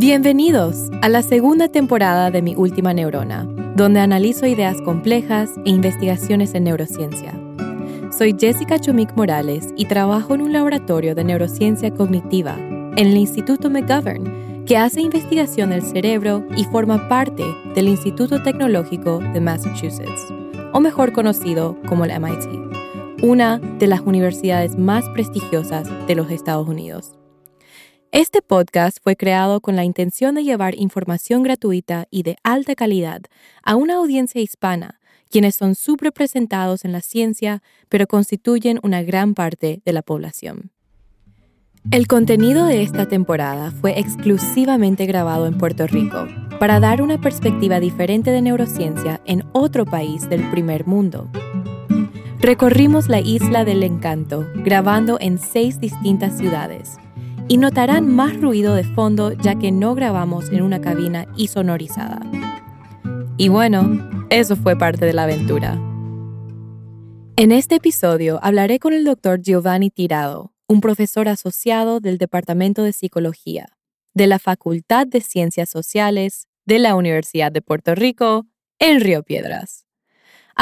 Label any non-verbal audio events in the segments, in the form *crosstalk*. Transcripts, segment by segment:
Bienvenidos a la segunda temporada de Mi Última Neurona, donde analizo ideas complejas e investigaciones en neurociencia. Soy Jessica Chomik Morales y trabajo en un laboratorio de neurociencia cognitiva en el Instituto McGovern, que hace investigación del cerebro y forma parte del Instituto Tecnológico de Massachusetts, o mejor conocido como el MIT, una de las universidades más prestigiosas de los Estados Unidos. Este podcast fue creado con la intención de llevar información gratuita y de alta calidad a una audiencia hispana, quienes son subrepresentados en la ciencia, pero constituyen una gran parte de la población. El contenido de esta temporada fue exclusivamente grabado en Puerto Rico para dar una perspectiva diferente de neurociencia en otro país del primer mundo. Recorrimos la isla del encanto, grabando en seis distintas ciudades y notarán más ruido de fondo ya que no grabamos en una cabina sonorizada. Y bueno, eso fue parte de la aventura. En este episodio hablaré con el doctor Giovanni Tirado, un profesor asociado del Departamento de Psicología, de la Facultad de Ciencias Sociales de la Universidad de Puerto Rico, en Río Piedras.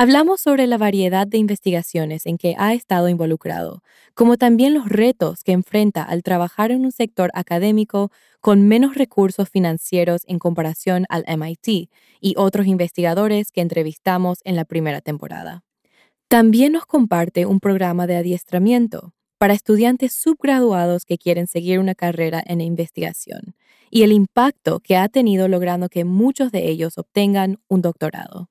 Hablamos sobre la variedad de investigaciones en que ha estado involucrado, como también los retos que enfrenta al trabajar en un sector académico con menos recursos financieros en comparación al MIT y otros investigadores que entrevistamos en la primera temporada. También nos comparte un programa de adiestramiento para estudiantes subgraduados que quieren seguir una carrera en investigación y el impacto que ha tenido logrando que muchos de ellos obtengan un doctorado.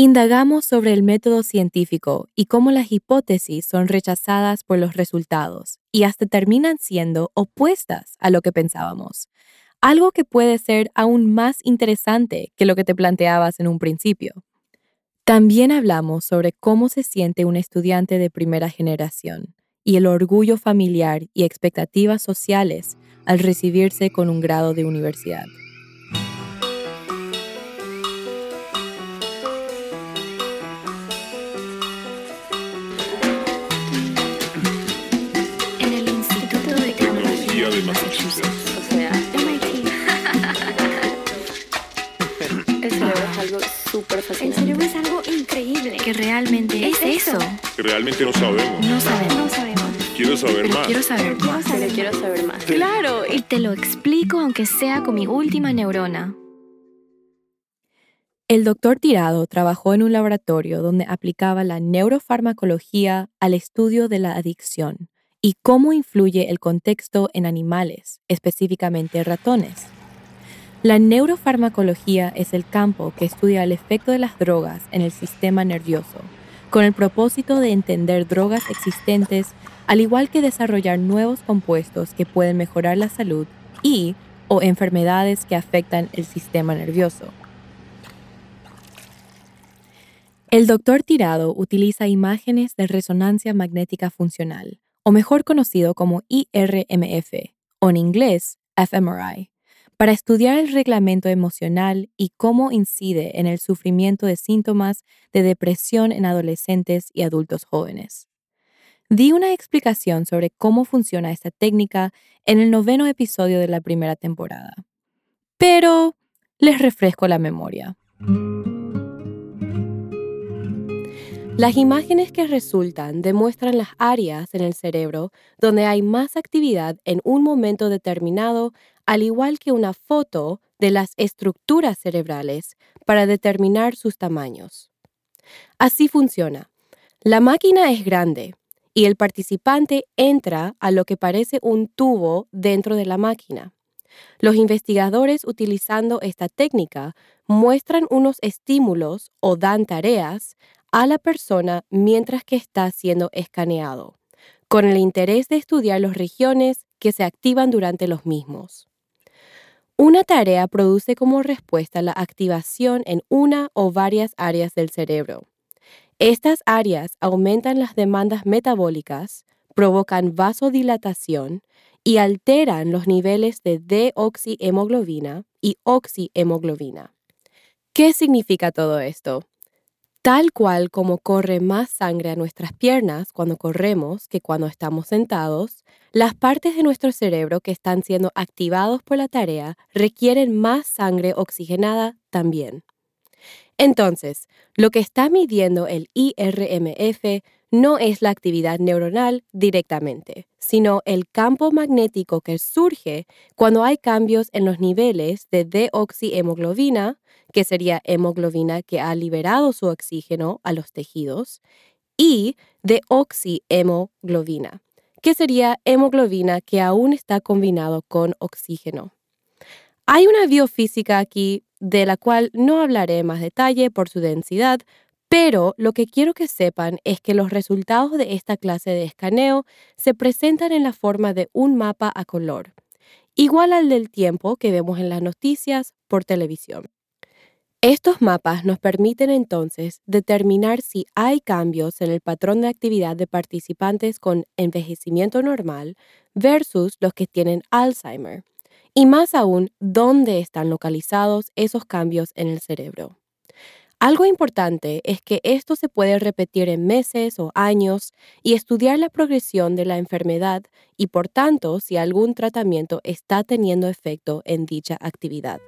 Indagamos sobre el método científico y cómo las hipótesis son rechazadas por los resultados y hasta terminan siendo opuestas a lo que pensábamos, algo que puede ser aún más interesante que lo que te planteabas en un principio. También hablamos sobre cómo se siente un estudiante de primera generación y el orgullo familiar y expectativas sociales al recibirse con un grado de universidad. *laughs* El cerebro es algo increíble. Que realmente es, eso. Que realmente no sabemos. No sabemos. No sabemos. Quiero saber más. Quiero saber más. Pero quiero saber más. Claro, y te lo explico aunque sea con mi última neurona. El doctor Tirado trabajó en un laboratorio donde aplicaba la neurofarmacología al estudio de la adicción y cómo influye el contexto en animales, específicamente ratones. La neurofarmacología es el campo que estudia el efecto de las drogas en el sistema nervioso, con el propósito de entender drogas existentes, al igual que desarrollar nuevos compuestos que pueden mejorar la salud y o enfermedades que afectan el sistema nervioso. El doctor Tirado utiliza imágenes de resonancia magnética funcional, o mejor conocido como IRMF, o en inglés fMRI para estudiar el reglamento emocional y cómo incide en el sufrimiento de síntomas de depresión en adolescentes y adultos jóvenes. Di una explicación sobre cómo funciona esta técnica en el noveno episodio de la primera temporada. Pero les refresco la memoria. Las imágenes que resultan demuestran las áreas en el cerebro donde hay más actividad en un momento determinado, al igual que una foto de las estructuras cerebrales para determinar sus tamaños. Así funciona. La máquina es grande y el participante entra a lo que parece un tubo dentro de la máquina. Los investigadores utilizando esta técnica muestran unos estímulos o dan tareas a la persona mientras que está siendo escaneado, con el interés de estudiar las regiones que se activan durante los mismos. Una tarea produce como respuesta la activación en una o varias áreas del cerebro. Estas áreas aumentan las demandas metabólicas, provocan vasodilatación y alteran los niveles de deoxihemoglobina y oxihemoglobina. ¿Qué significa todo esto? Tal cual como corre más sangre a nuestras piernas cuando corremos que cuando estamos sentados, las partes de nuestro cerebro que están siendo activados por la tarea requieren más sangre oxigenada también. Entonces, lo que está midiendo el IRMF no es la actividad neuronal directamente, sino el campo magnético que surge cuando hay cambios en los niveles de deoxihemoglobina, que sería hemoglobina que ha liberado su oxígeno a los tejidos, y de oxihemoglobina, que sería hemoglobina que aún está combinado con oxígeno. Hay una biofísica aquí de la cual no hablaré más detalle por su densidad, pero lo que quiero que sepan es que los resultados de esta clase de escaneo se presentan en la forma de un mapa a color, igual al del tiempo que vemos en las noticias por televisión. Estos mapas nos permiten entonces determinar si hay cambios en el patrón de actividad de participantes con envejecimiento normal versus los que tienen Alzheimer, y más aún dónde están localizados esos cambios en el cerebro. Algo importante es que esto se puede repetir en meses o años y estudiar la progresión de la enfermedad y por tanto si algún tratamiento está teniendo efecto en dicha actividad.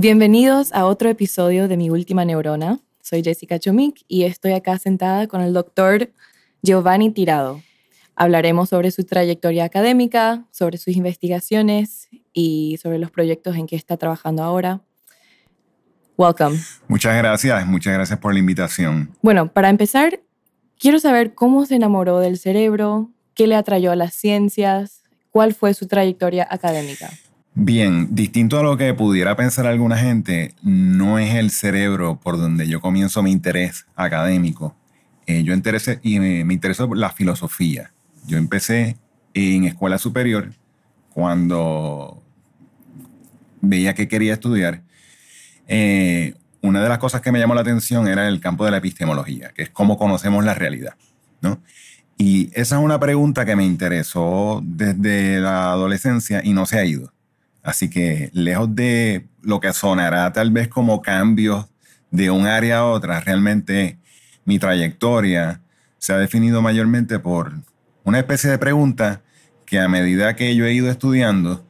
Bienvenidos a otro episodio de Mi Última Neurona. Soy Jessica Chomik y estoy acá sentada con el doctor Giovanni Tirado. Hablaremos sobre su trayectoria académica, sobre sus investigaciones y sobre los proyectos en que está trabajando ahora. Welcome. Muchas gracias, muchas gracias por la invitación. Bueno, para empezar, quiero saber cómo se enamoró del cerebro, qué le atrayó a las ciencias, cuál fue su trayectoria académica. Bien, distinto a lo que pudiera pensar alguna gente, no es el cerebro por donde yo comienzo mi interés académico. Eh, yo interesé, y me, me interesó la filosofía. Yo empecé en escuela superior cuando veía que quería estudiar. Eh, una de las cosas que me llamó la atención era el campo de la epistemología, que es cómo conocemos la realidad. ¿no? Y esa es una pregunta que me interesó desde la adolescencia y no se ha ido. Así que lejos de lo que sonará tal vez como cambios de un área a otra, realmente mi trayectoria se ha definido mayormente por una especie de pregunta que a medida que yo he ido estudiando,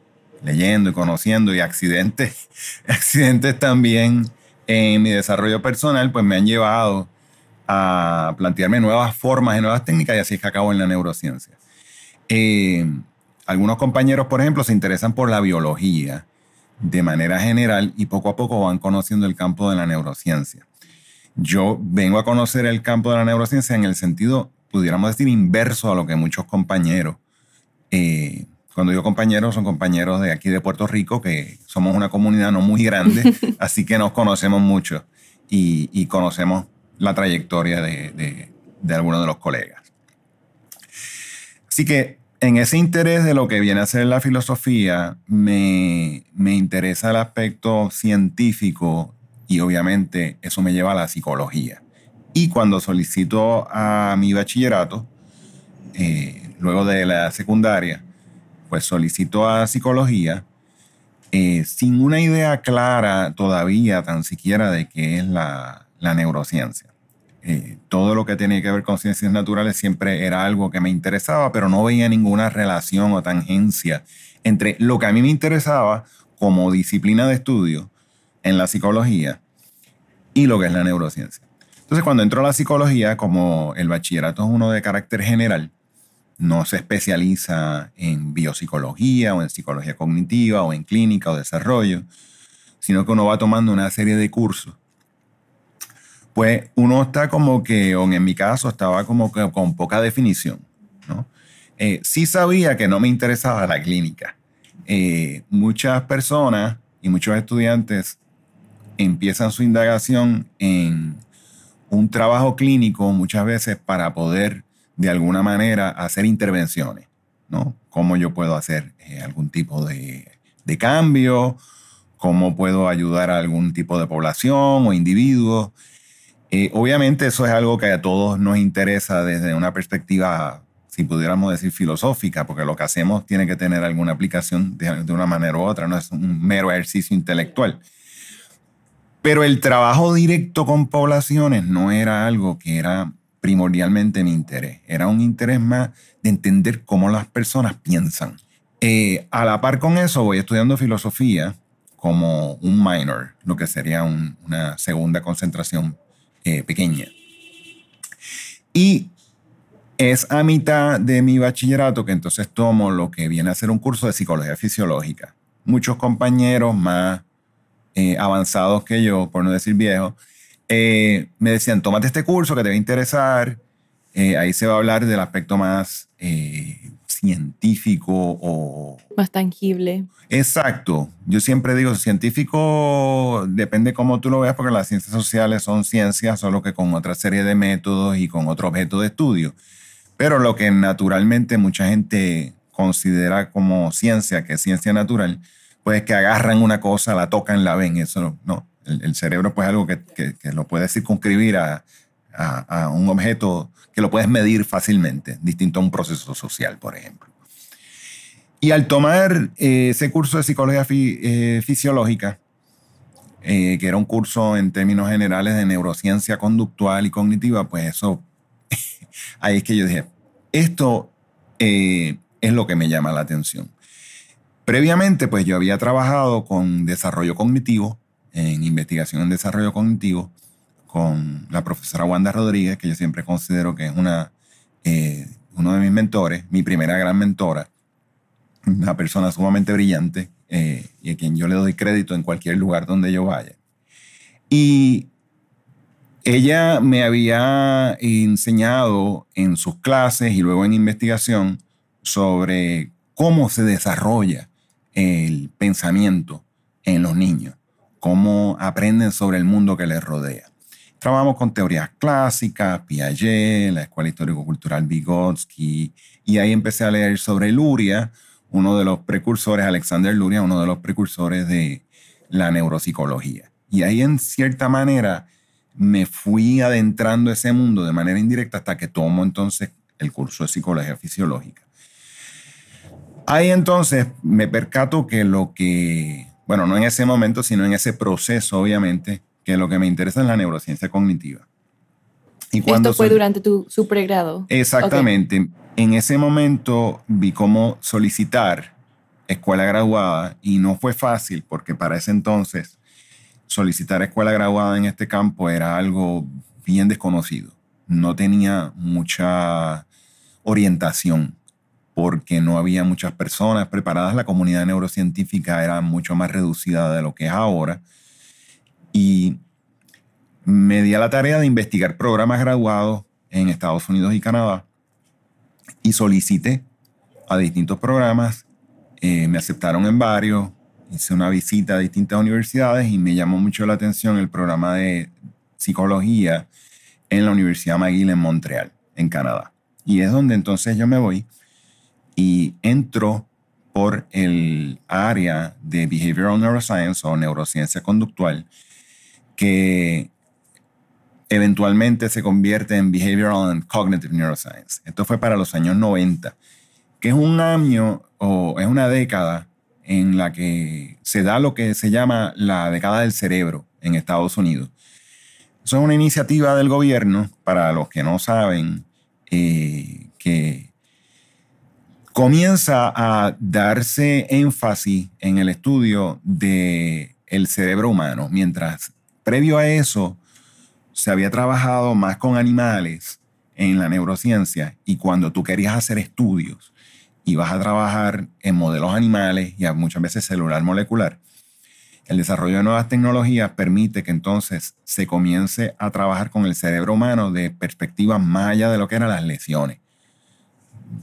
leyendo y conociendo y accidentes, *laughs* accidentes también en mi desarrollo personal, pues me han llevado a plantearme nuevas formas y nuevas técnicas y así es que acabo en la neurociencia. Eh, algunos compañeros, por ejemplo, se interesan por la biología de manera general y poco a poco van conociendo el campo de la neurociencia. Yo vengo a conocer el campo de la neurociencia en el sentido pudiéramos decir, inverso a lo que muchos compañeros, eh, cuando digo compañeros, son compañeros de aquí de Puerto Rico, que somos una comunidad no muy grande, *laughs* así que nos conocemos mucho y, conocemos la trayectoria de, de, algunos de los colegas. Así que en ese interés de lo que viene a ser la filosofía, me, me interesa el aspecto científico y obviamente eso me lleva a la psicología. Y cuando solicito a mi bachillerato, eh, luego de la secundaria, pues solicito a psicología eh, sin una idea clara todavía tan siquiera de qué es la, neurociencia. Eh, todo lo que tenía que ver con ciencias naturales siempre era algo que me interesaba, pero no veía ninguna relación o tangencia entre lo que a mí me interesaba como disciplina de estudio en la psicología y lo que es la neurociencia. Entonces, cuando entro a la psicología, como el bachillerato es uno de carácter general, no se especializa en biopsicología o en psicología cognitiva o en clínica o desarrollo, sino que uno va tomando una serie de cursos. Pues uno está como que, o en mi caso, estaba como que con poca definición. ¿no? Eh, sí sabía que no me interesaba la clínica. Eh, muchas personas y muchos estudiantes empiezan su indagación en un trabajo clínico muchas veces para poder de alguna manera hacer intervenciones, ¿no? ¿Cómo yo puedo hacer eh, algún tipo de, cambio? ¿Cómo puedo ayudar a algún tipo de población o individuo? Obviamente eso es algo que a todos nos interesa desde una perspectiva, si pudiéramos decir, filosófica, porque lo que hacemos tiene que tener alguna aplicación de, de una manera u otra, no es un mero ejercicio intelectual. Pero el trabajo directo con poblaciones no era algo que era primordialmente mi interés. Era un interés más de entender cómo las personas piensan. Eh, a la par con eso, voy estudiando filosofía como un minor, lo que sería una segunda concentración eh, pequeña. Y es a mitad de mi bachillerato que entonces tomo lo que viene a ser un curso de psicología fisiológica. Muchos compañeros más eh, avanzados que yo, por no decir viejos, eh, me decían, tómate este curso que te va a interesar. ahí se va a hablar del aspecto más científico o... Más tangible. Exacto. Yo siempre digo, científico depende cómo tú lo veas, porque las ciencias sociales son ciencias, solo que con otra serie de métodos y con otro objeto de estudio. Pero lo que naturalmente mucha gente considera como ciencia, que es ciencia natural, pues es que agarran una cosa, la tocan, la ven. Eso no. El, cerebro pues es algo que, que, lo puede circunscribir a, a, un objeto que lo puedes medir fácilmente, distinto a un proceso social, por ejemplo. Y al tomar eh, ese curso de psicología eh, fisiológica, eh, que era un curso en términos generales de neurociencia conductual y cognitiva, pues eso, *laughs* ahí es que yo dije, esto es lo que me llama la atención. Previamente, pues yo había trabajado con desarrollo cognitivo, en investigación en desarrollo cognitivo, con la profesora Wanda Rodríguez, que yo siempre considero que es una, eh, uno de mis mentores, mi primera gran mentora, una persona sumamente brillante eh, y a quien yo le doy crédito en cualquier lugar donde yo vaya. Y ella me había enseñado en sus clases y luego en investigación sobre cómo se desarrolla el pensamiento en los niños, cómo aprenden sobre el mundo que les rodea. Trabajamos con teorías clásicas, Piaget, la Escuela Histórico-Cultural Vygotsky, y ahí empecé a leer sobre Luria, uno de los precursores, Alexander Luria, uno de los precursores de la neuropsicología. Y ahí en cierta manera me fui adentrando ese mundo de manera indirecta hasta que tomo entonces el curso de psicología fisiológica. Ahí entonces me percato que lo que, bueno, no en ese momento, sino en ese proceso, obviamente, que lo que me interesa es la neurociencia cognitiva. Y cuando Esto fue durante tu su pregrado. Exactamente. En ese momento vi cómo solicitar escuela graduada y no fue fácil porque para ese entonces solicitar escuela graduada en este campo era algo bien desconocido. No tenía mucha orientación porque no había muchas personas preparadas. La comunidad neurocientífica era mucho más reducida de lo que es ahora y me di a la tarea de investigar programas graduados en Estados Unidos y Canadá y solicité a distintos programas. Eh, me aceptaron en varios, hice una visita a distintas universidades y me llamó mucho la atención el programa de psicología en la Universidad McGill en Montreal, en Canadá. Y es donde entonces yo me voy y entro por el área de Behavioral Neuroscience o neurociencia conductual que eventualmente se convierte en Behavioral and Cognitive Neuroscience. Esto fue para los años 90, que es un año o es una década en la que se da lo que se llama la década del cerebro en Estados Unidos. Eso es una iniciativa del gobierno, para los que no saben, eh, que comienza a darse énfasis en el estudio del el cerebro humano, mientras Previo a eso, se había trabajado más con animales en la neurociencia y cuando tú querías hacer estudios y vas a trabajar en modelos animales y muchas veces celular molecular, el desarrollo de nuevas tecnologías permite que entonces se comience a trabajar con el cerebro humano de perspectivas más allá de lo que eran las lesiones.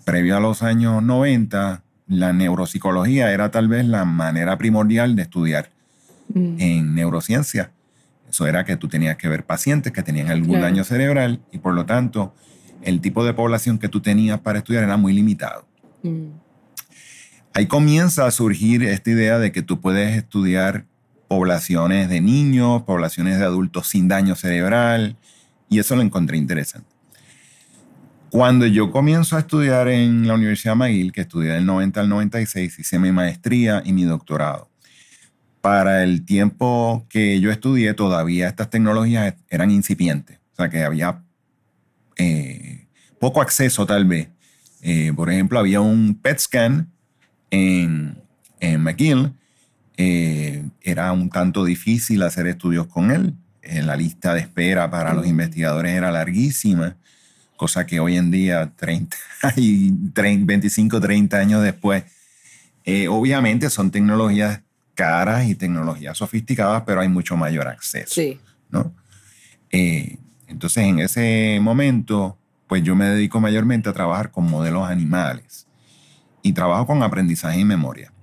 Previo a los años 90, la neuropsicología era tal vez la manera primordial de estudiar mm. en neurociencia eso era que tú tenías que ver pacientes que tenían algún daño cerebral y por lo tanto el tipo de población que tú tenías para estudiar era muy limitado. Mm. Ahí comienza a surgir esta idea de que tú puedes estudiar poblaciones de niños, poblaciones de adultos sin daño cerebral, y eso lo encontré interesante. Cuando yo comienzo a estudiar en la Universidad McGill, que estudié del 90 al 96, hice mi maestría y mi doctorado para el tiempo que yo estudié, todavía estas tecnologías eran incipientes. O sea, que había eh, poco acceso tal vez. Eh, por ejemplo, había un PET scan en, en McGill. Eh, era un tanto difícil hacer estudios con él. la lista de espera para los investigadores era larguísima, cosa que hoy en día, 30 *laughs* y 25, 30 años después, obviamente son tecnologías caras y tecnologías sofisticadas, pero hay mucho mayor acceso. Sí. ¿no? entonces, en ese momento, pues yo me dedico mayormente a trabajar con modelos animales y trabajo con aprendizaje y memoria.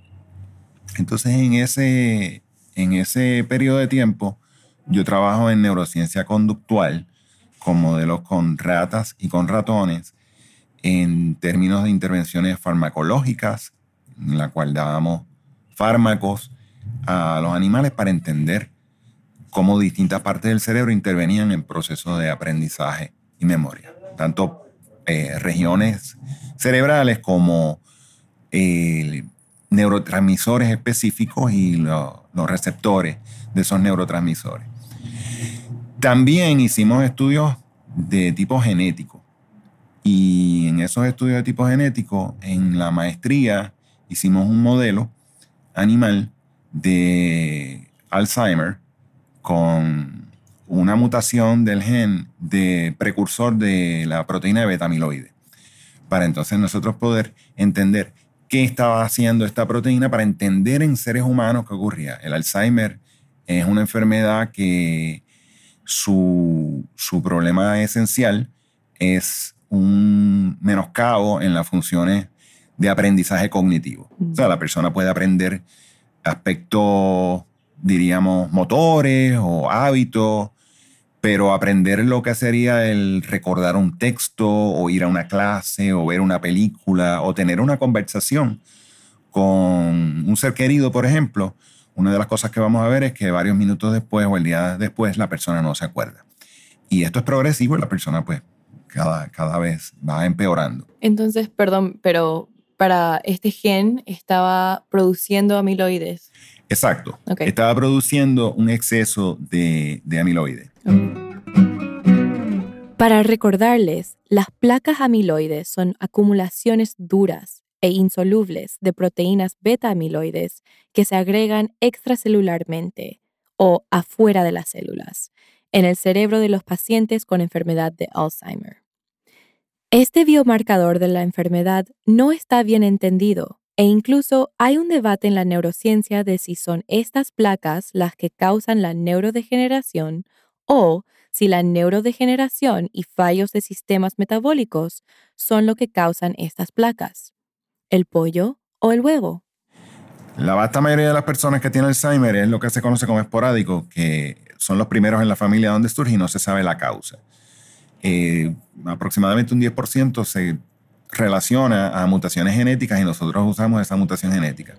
Entonces, en ese, en ese periodo de tiempo, yo trabajo en neurociencia conductual con modelos con ratas y con ratones en términos de intervenciones farmacológicas, en la cual dábamos fármacos a los animales para entender cómo distintas partes del cerebro intervenían en procesos de aprendizaje y memoria tanto eh, regiones cerebrales como eh, neurotransmisores específicos y los receptores de esos neurotransmisores. También hicimos estudios de tipo genético. Y en esos estudios de tipo genético, en la maestría, hicimos un modelo animal de Alzheimer con una mutación del gen de precursor de la proteína de beta-amiloide. Para entonces nosotros poder entender qué estaba haciendo esta proteína para entender en seres humanos qué ocurría. El Alzheimer es una enfermedad que su, su problema esencial es un menoscabo en las funciones de aprendizaje cognitivo. O sea, la persona puede aprender aspectos diríamos, motores o hábitos, pero aprender lo que sería el recordar un texto o ir a una clase o ver una película o tener una conversación con un ser querido, por ejemplo, una de las cosas que vamos a ver es que varios minutos después o el día después la persona no se acuerda. Y esto es progresivo y la persona pues cada, cada vez va empeorando. Entonces, perdón, pero para este gen estaba produciendo amiloides. Exacto. Estaba produciendo un exceso de, de amiloide. Para recordarles, las placas amiloides son acumulaciones duras e insolubles de proteínas beta-amiloides que se agregan extracelularmente o afuera de las células en el cerebro de los pacientes con enfermedad de Alzheimer. Este biomarcador de la enfermedad no está bien entendido e incluso hay un debate en la neurociencia de si son estas placas las que causan la neurodegeneración o si la neurodegeneración y fallos de sistemas metabólicos son lo que causan estas placas. ¿El pollo o el huevo? La vasta mayoría de las personas que tienen Alzheimer es lo que se conoce como esporádico, que son los primeros en la familia donde surge y no se sabe la causa. Eh, aproximadamente un 10% se relaciona a mutaciones genéticas y nosotros usamos esa mutación genética.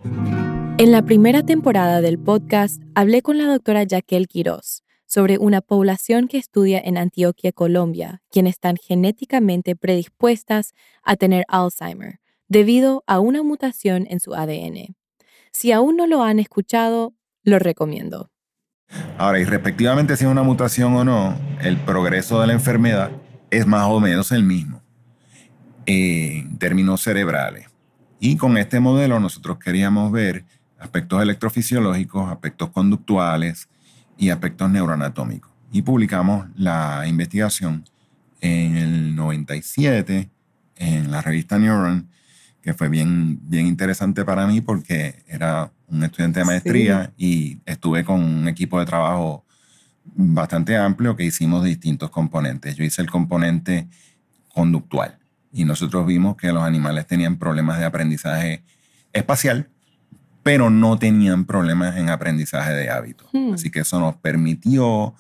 En la primera temporada del podcast hablé con la doctora Jaquel Quiroz sobre una población que estudia en Antioquia, Colombia, quienes están genéticamente predispuestas a tener Alzheimer debido a una mutación en su ADN. Si aún no lo han escuchado, lo recomiendo. Ahora, y respectivamente si es una mutación o no, el progreso de la enfermedad es más o menos el mismo en términos cerebrales. Y con este modelo nosotros queríamos ver aspectos electrofisiológicos, aspectos conductuales y aspectos neuroanatómicos. Y publicamos la investigación en el 97 en la revista Neuron, que fue bien, bien interesante para mí porque era un estudiante de maestría y estuve con un equipo de trabajo bastante amplio que hicimos distintos componentes. Yo hice el componente conductual y nosotros vimos que los animales tenían problemas de aprendizaje espacial, pero no tenían problemas en aprendizaje de hábitos. Hmm. Así que eso nos permitió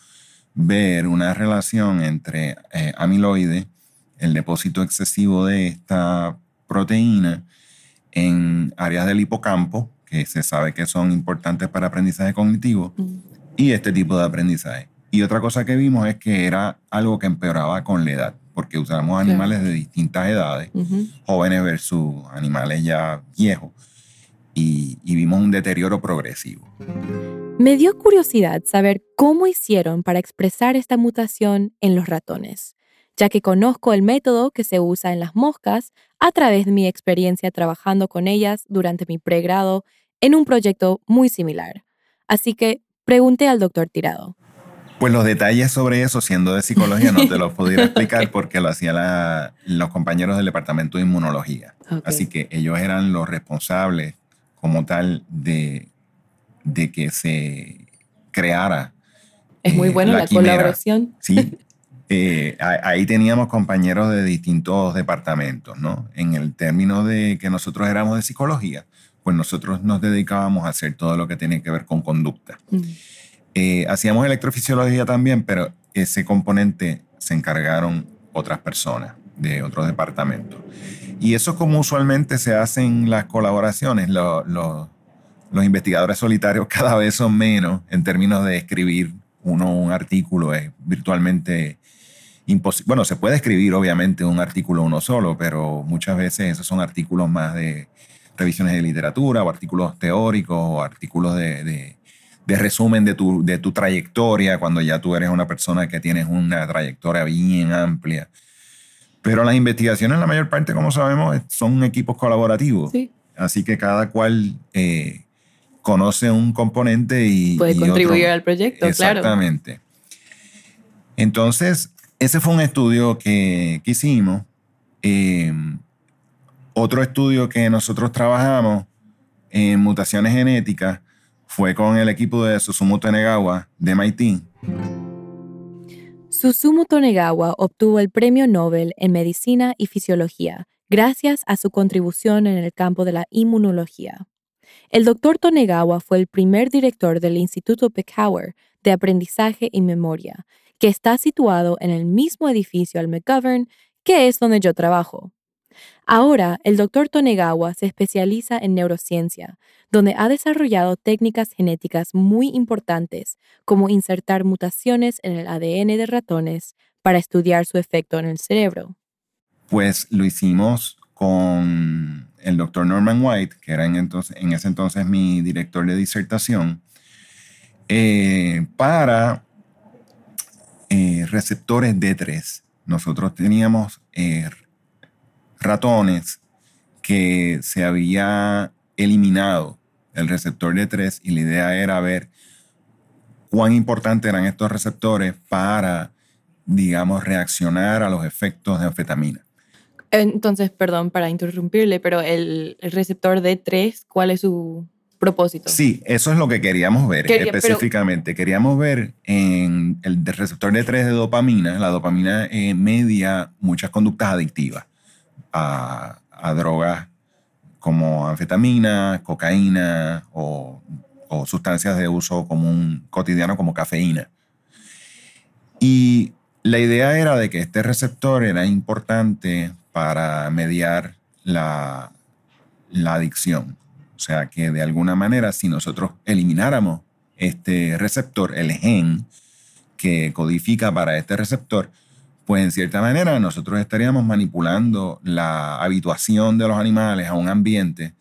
ver una relación entre eh, amiloide, el depósito excesivo de esta proteína en áreas del hipocampo, que se sabe que son importantes para aprendizaje cognitivo, hmm. y este tipo de aprendizaje. Y otra cosa que vimos es que era algo que empeoraba con la edad porque usamos animales de distintas edades, jóvenes versus animales ya viejos. y, y vimos un deterioro progresivo. Me dio curiosidad saber cómo hicieron para expresar esta mutación en los ratones, ya que conozco el método que se usa en las moscas a través de mi experiencia trabajando con ellas durante mi pregrado en un proyecto muy similar. Así que pregunté al doctor Tirado. Pues los detalles sobre eso, siendo de psicología, no te los *laughs* pudiera explicar porque lo hacían los compañeros del departamento de inmunología. Así que ellos eran los responsables como tal de, de que se creara. Es muy eh, buena la, colaboración. Sí. Eh, ahí teníamos compañeros de distintos departamentos, ¿no? En el término de que nosotros éramos de psicología, pues nosotros nos dedicábamos a hacer todo lo que tiene que ver con conducta. Mm. Eh, hacíamos electrofisiología también, pero ese componente se encargaron otras personas de otros departamentos. Y eso es como usualmente se hacen las colaboraciones. los investigadores solitarios *laughs* cada vez son menos en términos de escribir uno un artículo. Es virtualmente imposible. Bueno, se puede escribir obviamente un artículo uno solo, pero muchas veces esos son artículos más de revisiones de literatura o artículos teóricos o artículos de de resumen de tu, de tu trayectoria cuando ya tú eres una persona que tienes una trayectoria bien amplia. Pero las investigaciones, la mayor parte, como sabemos, son equipos colaborativos. Así que cada cual eh, conoce un componente y. Puede contribuir al proyecto, claro. Exactamente. Entonces, ese fue un estudio que, que hicimos. Eh, otro estudio que nosotros trabajamos en mutaciones genéticas fue con el equipo de Susumu Tonegawa de MIT. Susumu Tonegawa obtuvo el Premio Nobel en Medicina y Fisiología gracias a su contribución en el campo de la inmunología. El doctor Tonegawa fue el primer director del Instituto Peckhauer de Aprendizaje y Memoria, que está situado en el mismo edificio al McGovern, que es donde yo trabajo. Ahora, el doctor Tonegawa se especializa en neurociencia, donde ha desarrollado técnicas genéticas muy importantes, como insertar mutaciones en el ADN de ratones para estudiar su efecto en el cerebro. Pues lo hicimos con el doctor Norman White, que era en, ese entonces mi director de disertación, eh, para eh, receptores D3. Nosotros teníamos eh, ratones que se había eliminado el receptor D3 y la idea era ver cuán importantes eran estos receptores para, digamos, reaccionar a los efectos de anfetamina. Entonces, perdón para interrumpirle, pero el, receptor D3, ¿cuál es su propósito? Sí, eso es lo que queríamos ver específicamente. Queríamos ver en el receptor D3 de dopamina, la dopamina eh, media muchas conductas adictivas a, drogas como anfetamina, cocaína o, sustancias de uso común cotidiano como cafeína. Y la idea era de que este receptor era importante para mediar la, la adicción. Sea que de alguna manera si nosotros elimináramos este receptor, el gen que codifica para este receptor, pues en cierta manera nosotros estaríamos manipulando la habituación de los animales a un ambiente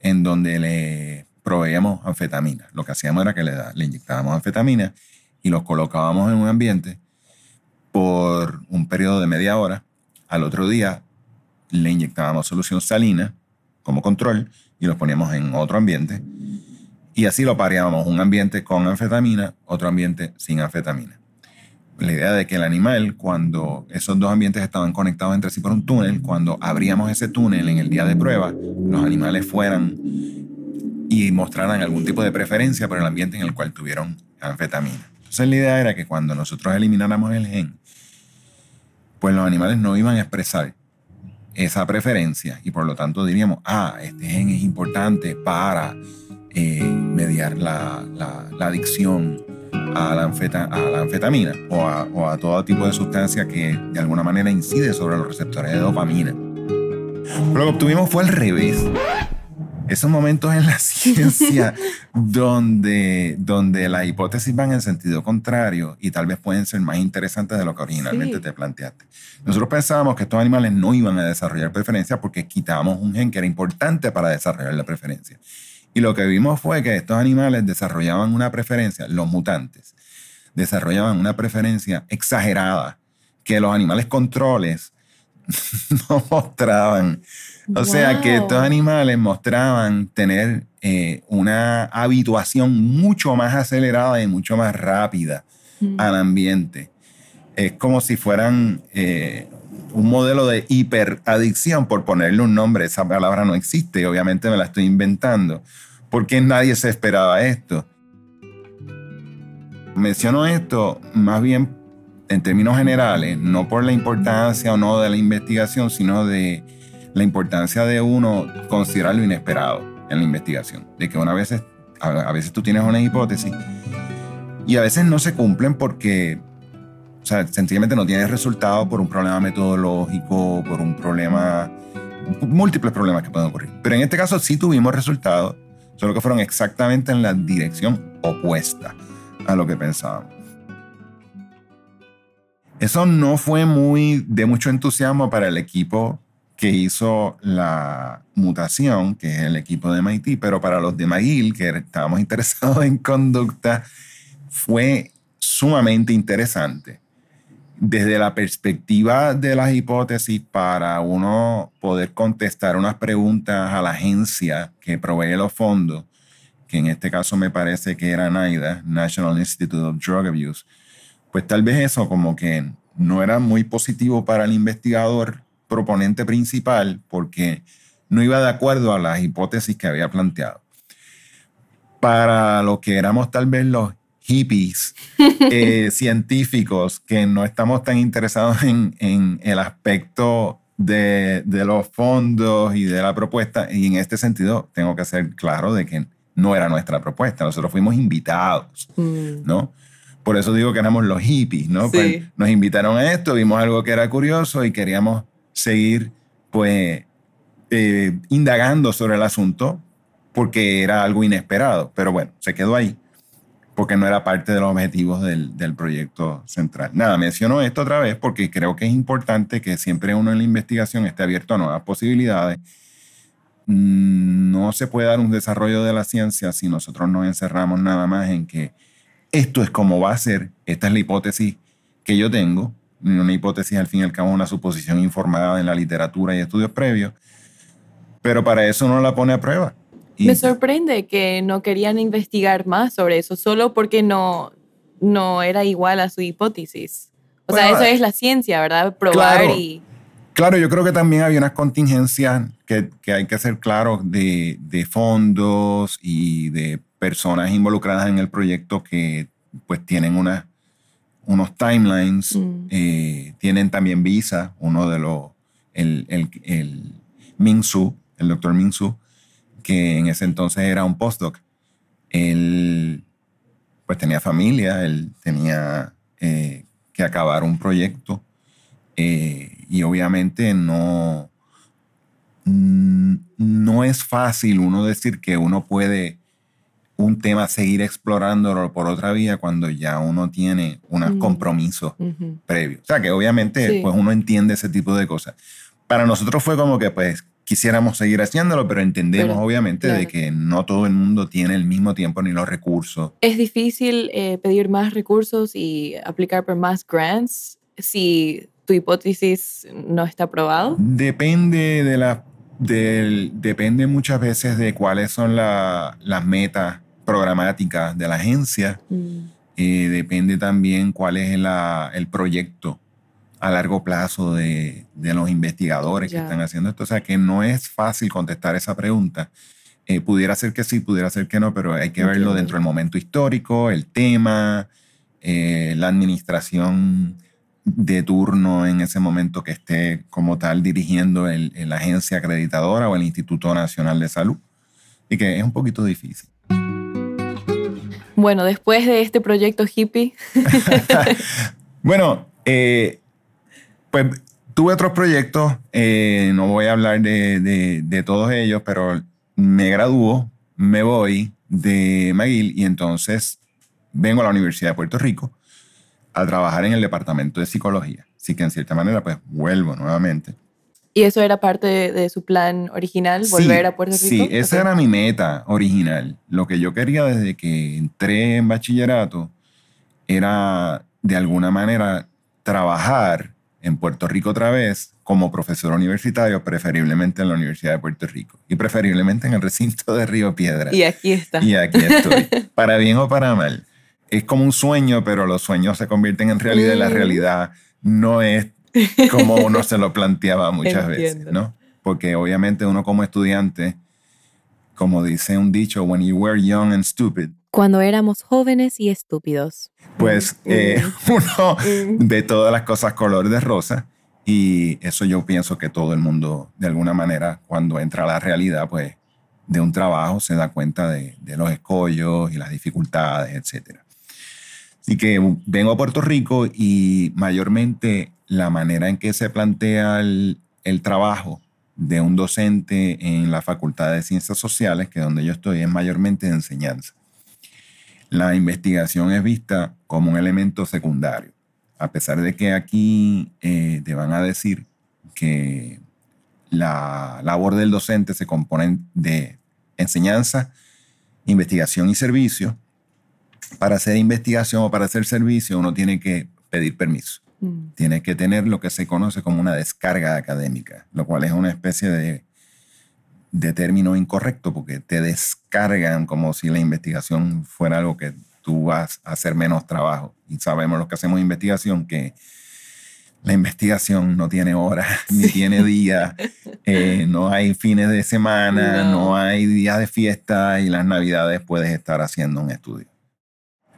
en donde le proveíamos anfetamina. Lo que hacíamos era que le, le inyectábamos anfetamina y los colocábamos en un ambiente por un periodo de media hora. Al otro día le inyectábamos solución salina como control y los poníamos en otro ambiente. Y así lo pareábamos, un ambiente con anfetamina, otro ambiente sin anfetamina la idea de que el animal, cuando esos dos ambientes estaban conectados entre sí por un túnel, cuando abríamos ese túnel en el día de prueba, los animales fueran y mostraran algún tipo de preferencia por el ambiente en el cual tuvieron anfetamina. Entonces la idea era que cuando nosotros elimináramos el gen, pues los animales no iban a expresar esa preferencia y por lo tanto diríamos, ah, este gen es importante para eh, mediar la, la, adicción a la, a la anfetamina o a, o a, todo tipo de sustancia que de alguna manera incide sobre los receptores de dopamina. Lo que obtuvimos fue al revés. Esos momentos en la *laughs* ciencia donde, donde las hipótesis van en sentido contrario y tal vez pueden ser más interesantes de lo que originalmente te planteaste. Nosotros pensábamos que estos animales no iban a desarrollar preferencia porque quitábamos un gen que era importante para desarrollar la preferencia. Y lo que vimos fue que estos animales desarrollaban una preferencia, los mutantes, desarrollaban una preferencia exagerada que los animales controles *laughs* no mostraban. O sea que estos animales mostraban tener eh, una habituación mucho más acelerada y mucho más rápida mm. al ambiente. Es como si fueran eh, un modelo de hiperadicción, por ponerle un nombre. Esa palabra no existe, obviamente me la estoy inventando. porque nadie se esperaba esto? Menciono esto más bien en términos generales, no por la importancia o no de la investigación, sino de la importancia de uno considerar lo inesperado en la investigación. De que una vez, a veces tú tienes una hipótesis y a veces no se cumplen porque, o sea, sencillamente no tienes resultado por un problema metodológico, por un problema, múltiples problemas que pueden ocurrir. Pero en este caso sí tuvimos resultados, solo que fueron exactamente en la dirección opuesta a lo que pensábamos. Eso no fue muy de mucho entusiasmo para el equipo que hizo la mutación, que es el equipo de MIT, pero para los de McGill, que estábamos *laughs* interesados en conducta, fue sumamente interesante. Desde la perspectiva de las hipótesis, para uno poder contestar unas preguntas a la agencia que provee los fondos, que en este caso me parece que era NIDA, National Institute of Drug Abuse, pues tal vez eso como que no era muy positivo para el investigador proponente principal porque no iba de acuerdo a las hipótesis que había planteado. Para lo que éramos tal vez los hippies *laughs* eh, científicos que no estamos tan interesados en, en el aspecto de, de, los fondos y de la propuesta, y en este sentido tengo que ser claro de que no era nuestra propuesta, nosotros fuimos invitados, mm. ¿no? Por eso digo que éramos los hippies, ¿no? Pues nos invitaron a esto, vimos algo que era curioso y queríamos seguir, pues, eh, indagando sobre el asunto porque era algo inesperado. Pero bueno, se quedó ahí porque no era parte de los objetivos del, del, proyecto central. Nada, menciono esto otra vez porque creo que es importante que siempre uno en la investigación esté abierto a nuevas posibilidades no se puede dar un desarrollo de la ciencia si nosotros nos encerramos nada más en que esto es como va a ser, esta es la hipótesis que yo tengo, una hipótesis al fin y al cabo una suposición informada en la literatura y estudios previos, pero para eso no la pone a prueba. Me sorprende que no querían investigar más sobre eso, solo porque no, no era igual a su hipótesis. O sea, eso es la ciencia, ¿verdad? Probar y... Claro, yo creo que también había unas contingencias que, que hay que ser claros de, de, fondos y de personas involucradas en el proyecto que pues tienen una, unos timelines, mm. eh, tienen también visa, uno de los, el, el, el Su, el doctor Su, que en ese entonces era un postdoc. Él pues tenía familia, él tenía eh, que acabar un proyecto eh, y obviamente no, no es fácil uno decir que uno puede un tema seguir explorándolo por otra vía cuando ya uno tiene unos compromisos previos. O sea que obviamente pues uno entiende ese tipo de cosas. Para nosotros fue como que pues quisiéramos seguir haciéndolo, pero entendemos obviamente de que no todo el mundo tiene el mismo tiempo ni los recursos. Es difícil eh, pedir más recursos y aplicar por más grants si tu hipótesis no está probado? Depende de la depende muchas veces de cuáles son las metas programáticas de la agencia. Mm. Eh, depende también cuál es el proyecto a largo plazo de, los investigadores que están haciendo esto. O sea que no es fácil contestar esa pregunta. Eh, pudiera ser que sí, pudiera ser que no, pero hay que verlo dentro del momento histórico, el tema, eh, la administración de turno en ese momento que esté como tal dirigiendo la agencia acreditadora o el Instituto Nacional de Salud. Y que es un poquito difícil. Bueno, después de este proyecto hippie. *laughs* bueno, eh, pues tuve otros proyectos, eh, no voy a hablar de, de, de, todos ellos, pero me graduó, me voy de McGill y entonces vengo a la Universidad de Puerto Rico a trabajar en el departamento de psicología. Así que en cierta manera, pues vuelvo nuevamente. ¿Y eso era parte de, de su plan original, volver a Puerto Rico? Sí, esa era mi meta original. Lo que yo quería desde que entré en bachillerato era de alguna manera trabajar en Puerto Rico otra vez como profesor universitario, preferiblemente en la Universidad de Puerto Rico y preferiblemente en el recinto de Río Piedra. Y aquí está. Y aquí estoy, *laughs* para bien o para mal. Es como un sueño, pero los sueños se convierten en realidad y la Mm. realidad no es *laughs* como uno se lo planteaba muchas veces, Entiendo. ¿no? Porque obviamente uno como estudiante, como dice un dicho, when you were young and stupid, Cuando éramos jóvenes y estúpidos. pues Mm. eh, *laughs* uno ve todas las cosas color de rosa y eso yo pienso que todo el mundo, de alguna manera, cuando entra a la realidad, pues de un trabajo se da cuenta de, de los escollos y las dificultades, etc. Así que vengo a Puerto Rico y mayormente la manera en que se plantea el, trabajo de un docente en la Facultad de Ciencias Sociales, que donde yo estoy, es mayormente de enseñanza la investigación es vista como un elemento secundario. A pesar de que aquí eh, te van a decir que la labor del docente se compone de enseñanza, investigación y servicio, para hacer investigación o para hacer servicio uno tiene que pedir permiso. Mm. Tiene que tener lo que se conoce como una descarga académica, lo cual es una especie de, de término incorrecto porque te descargan como si la investigación fuera algo que tú vas a hacer menos trabajo. Y sabemos los que hacemos investigación que la investigación no tiene horas *laughs* ni tiene días, *laughs* eh, no hay fines de semana, No. no hay días de fiesta y las navidades puedes estar haciendo un estudio.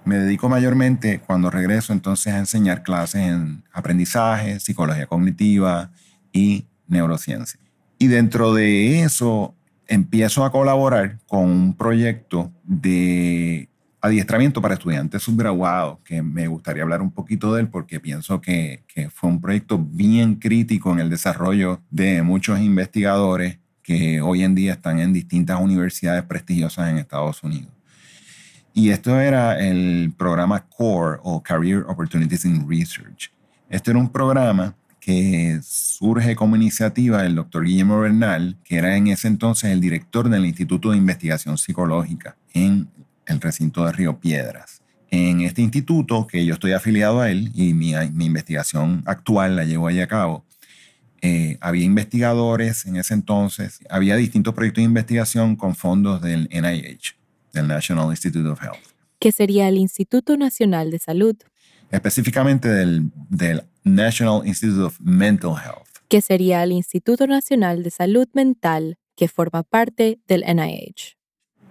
Me dedico mayormente cuando regreso entonces a enseñar clases en aprendizaje, psicología cognitiva y neurociencia. Y dentro de eso empiezo a colaborar con un proyecto de adiestramiento para estudiantes subgraduados, que me gustaría hablar un poquito de él porque pienso que, que fue un proyecto bien crítico en el desarrollo de muchos investigadores que hoy en día están en distintas universidades prestigiosas en Estados Unidos. Y esto era el programa CORE o Career Opportunities in Research. Este era un programa que surge como iniciativa del doctor Guillermo Bernal, que era en ese entonces el director del Instituto de Investigación Psicológica en el recinto de Río Piedras. En este instituto, que yo estoy afiliado a él y mi, investigación actual la llevo ahí a cabo, eh, había investigadores en ese entonces, había distintos proyectos de investigación con fondos del NIH, del National Institute of Health, Que sería el Instituto Nacional de Salud. específicamente del, del National Institute of Mental Health. Que sería el Instituto Nacional de Salud Mental, que forma parte del NIH.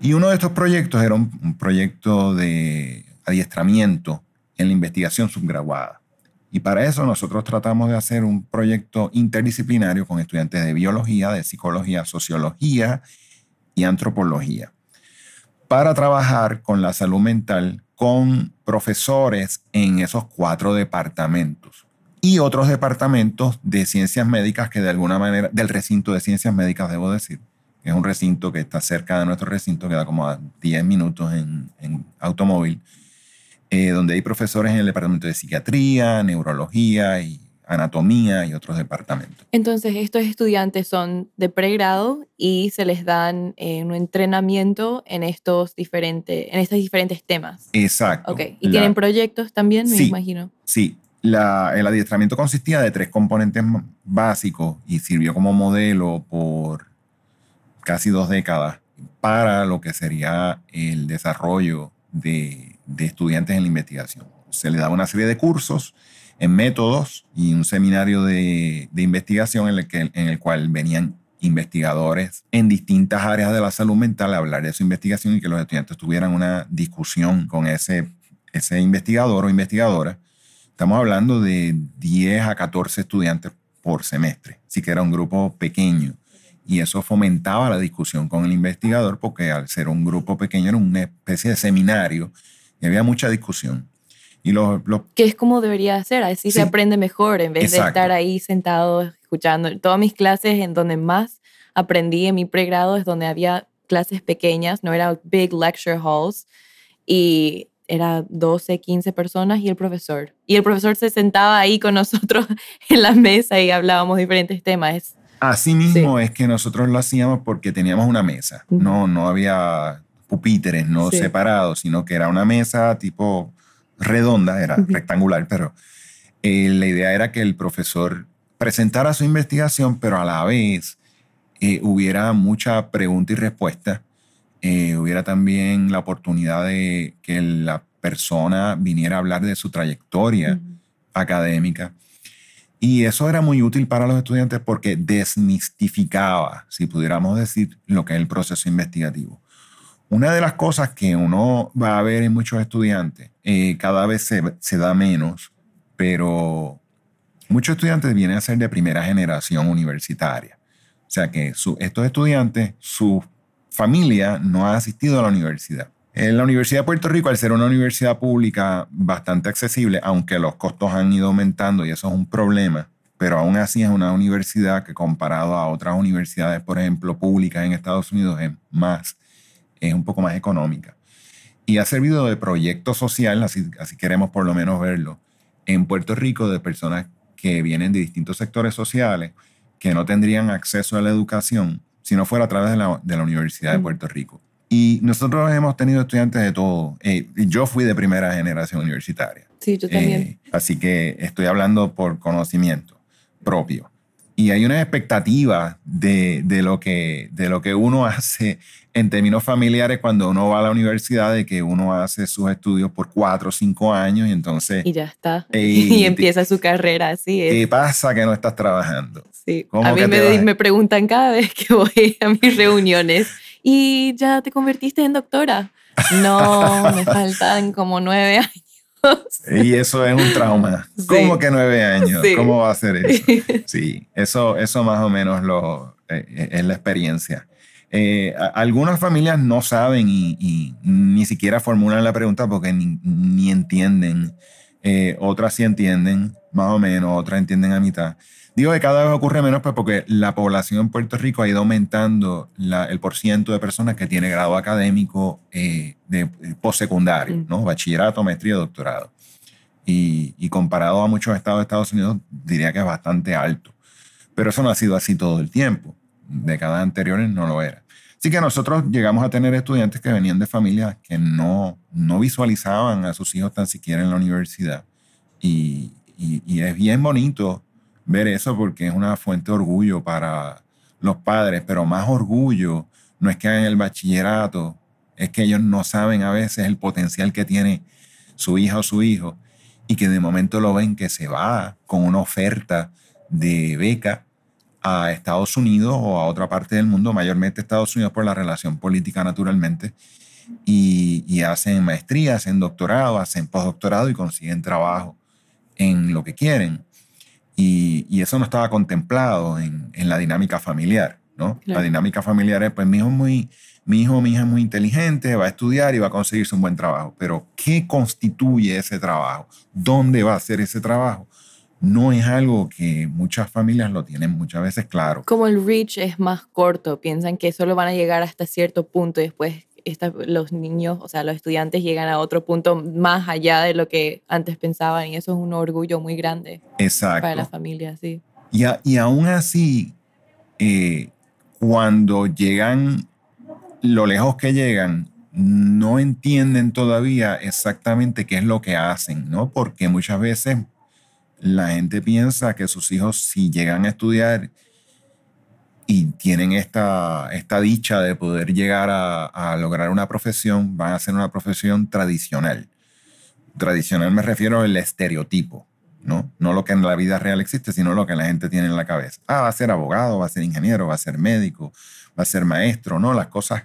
Y uno de estos proyectos era un, un proyecto de adiestramiento en la investigación subgraduada. Y para eso nosotros tratamos de hacer un proyecto interdisciplinario con estudiantes de biología, de psicología, sociología y antropología, para trabajar con la salud mental con profesores en esos cuatro departamentos y otros departamentos de ciencias médicas que de alguna manera, del recinto de ciencias médicas, debo decir, que es un recinto que está cerca de nuestro recinto, queda como a 10 minutos en, en automóvil, eh, donde hay profesores en el departamento de psiquiatría, neurología y anatomía y otros departamentos. Entonces, estos estudiantes son de pregrado y se les dan eh, un entrenamiento en estos, diferentes, en estos diferentes temas. Exacto. Ok, ¿y La- tienen proyectos también, me Sí. imagino? Sí, la- el adiestramiento consistía de tres componentes básicos y sirvió como modelo por casi dos décadas para lo que sería el desarrollo de, de estudiantes en la investigación. Se le daba una serie de cursos en métodos y un seminario de, investigación en el, que, en el cual venían investigadores en distintas áreas de la salud mental a hablar de su investigación y que los estudiantes tuvieran una discusión con ese, ese investigador o investigadora. Estamos hablando de 10 a 14 estudiantes por semestre, así que era un grupo pequeño. Y eso fomentaba la discusión con el investigador porque al ser un grupo pequeño era una especie de seminario y había mucha discusión. Y los, los Que es como debería ser, así Sí. se aprende mejor en vez de Exacto. estar ahí sentado escuchando. Todas mis clases en donde más aprendí en mi pregrado es donde había clases pequeñas, no era big lecture halls y era 12, 15 personas y el profesor. Y el profesor se sentaba ahí con *laughs* nosotros en la mesa y hablábamos diferentes temas. Así mismo es que nosotros lo hacíamos porque teníamos una mesa. No, no había pupitres no separados, sino que era una mesa tipo redonda, era rectangular, pero eh, la idea era que el profesor presentara su investigación, pero a la vez eh, hubiera mucha pregunta y respuesta. Eh, hubiera también la oportunidad de que la persona viniera a hablar de su trayectoria académica. Y eso era muy útil para los estudiantes porque desmistificaba, si pudiéramos decir, lo que es el proceso investigativo. Una de las cosas que uno va a ver en muchos estudiantes, eh, cada vez se, da menos, pero muchos estudiantes vienen a ser de primera generación universitaria. O sea que estos estudiantes, su familia no ha asistido a la universidad. En la Universidad de Puerto Rico, al ser una universidad pública bastante accesible, aunque los costos han ido aumentando y eso es un problema, pero aún así es una universidad que comparado a otras universidades, por ejemplo, públicas en Estados Unidos, es más, es un poco más económica. Y ha servido de proyecto social, así, así queremos por lo menos verlo, en Puerto Rico de personas que vienen de distintos sectores sociales que no tendrían acceso a la educación si no fuera a través de la, de la Universidad de Puerto Rico. Y nosotros hemos tenido estudiantes de todo. Eh, yo fui de primera generación universitaria. Sí, yo también. Eh, así que estoy hablando por conocimiento propio. Y hay una expectativa de, de, lo que, de lo que uno *laughs* hace en términos familiares cuando uno va a la universidad, de que uno hace sus estudios por cuatro o cinco años y entonces... Y ya está. *laughs* y empieza su carrera así. ¿Qué pasa que no estás trabajando? Sí. A mí me, me preguntan cada vez que *laughs* voy a mis reuniones y ya te convertiste en doctora. No, me faltan como nueve años. Y eso es un trauma. ¿Cómo que nueve años? ¿Cómo va a ser eso? Sí, eso, eso más o menos lo, eh, eh, es la experiencia. Eh, algunas familias no saben y, ni siquiera formulan la pregunta porque ni, entienden. otras sí entienden, más o menos, otras entienden a mitad. Digo que cada vez ocurre menos pues porque la población en Puerto Rico ha ido aumentando la, el porciento de personas que tiene grado académico eh, de, eh, postsecundario, mm. ¿no? Bachillerato, maestría, doctorado. Y, y, comparado a muchos estados de Estados Unidos, diría que es bastante alto. Pero eso no ha sido así todo el tiempo. Décadas anteriores no lo era. Así que nosotros llegamos a tener estudiantes que venían de familias que no, no visualizaban a sus hijos tan siquiera en la universidad. Y, y, y es bien bonito ver eso porque es una fuente de orgullo para los padres, pero más orgullo no es que hagan el bachillerato, es que ellos no saben a veces el potencial que tiene su hija o su hijo y que de momento lo ven que se va con una oferta de beca a Estados Unidos o a otra parte del mundo, mayormente Estados Unidos por la relación política naturalmente, y, y hacen maestría, hacen doctorado, hacen postdoctorado y consiguen trabajo en lo que quieren. Y, eso no estaba contemplado en, la dinámica familiar, ¿no? La dinámica familiar es, pues mi hijo, muy, mi hijo o mi hija es muy inteligente, va a estudiar y va a conseguirse un buen trabajo. Pero, ¿qué constituye ese trabajo? ¿Dónde va a ser ese trabajo? No es algo que muchas familias lo tienen muchas veces claro. Como el reach es más corto, piensan que solo van a llegar hasta cierto punto y después los niños, o sea, los estudiantes llegan a otro punto más allá de lo que antes pensaban y eso es un orgullo muy grande Exacto. para la familia, sí. Y, y aún así, eh, cuando llegan, lo lejos que llegan, no entienden todavía exactamente qué es lo que hacen, ¿no? Porque muchas veces la gente piensa que sus hijos si llegan a estudiar y tienen esta, esta dicha de poder llegar a, lograr una profesión, van a ser una profesión tradicional. Tradicional me refiero al estereotipo, ¿no? No lo que en la vida real existe, sino lo que la gente tiene en la cabeza. Ah, va a ser abogado, va a ser ingeniero, va a ser médico, va a ser maestro, ¿no? Las cosas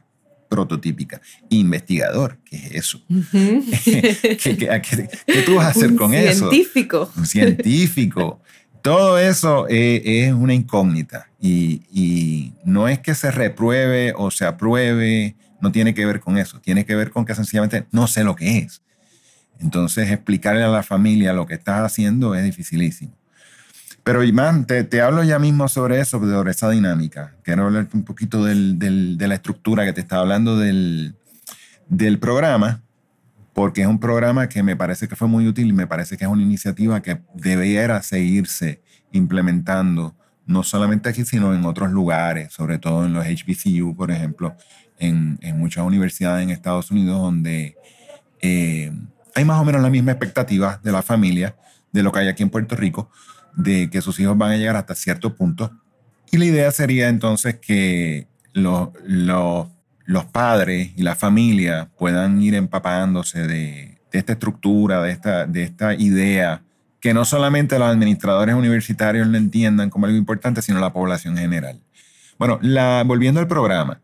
prototípicas. Investigador, ¿qué es eso? *laughs* ¿Qué, tú vas a hacer con eso? Científico. Científico. *laughs* Todo eso es, una incógnita y, no es que se repruebe o se apruebe, no tiene que ver con eso, tiene que ver con que sencillamente no sé lo que es. Entonces explicarle a la familia lo que estás haciendo es dificilísimo. Pero Imán, te, hablo ya mismo sobre eso, sobre esa dinámica. Quiero hablar un poquito de la estructura que te estaba hablando del, del programa porque es un programa que me parece que fue muy útil y me parece que es una iniciativa que debiera seguirse implementando no solamente aquí, sino en otros lugares, sobre todo en los HBCU, por ejemplo, en, en muchas universidades en Estados Unidos, donde eh, hay más o menos la misma expectativa de la familia de lo que hay aquí en Puerto Rico, de que sus hijos van a llegar hasta cierto punto. Y la idea sería entonces que los, los, los padres y la familia puedan ir empapándose de, de esta estructura, de esta, de esta idea, que no solamente los administradores universitarios lo entiendan como algo importante, sino la población general. Bueno, la, volviendo al programa.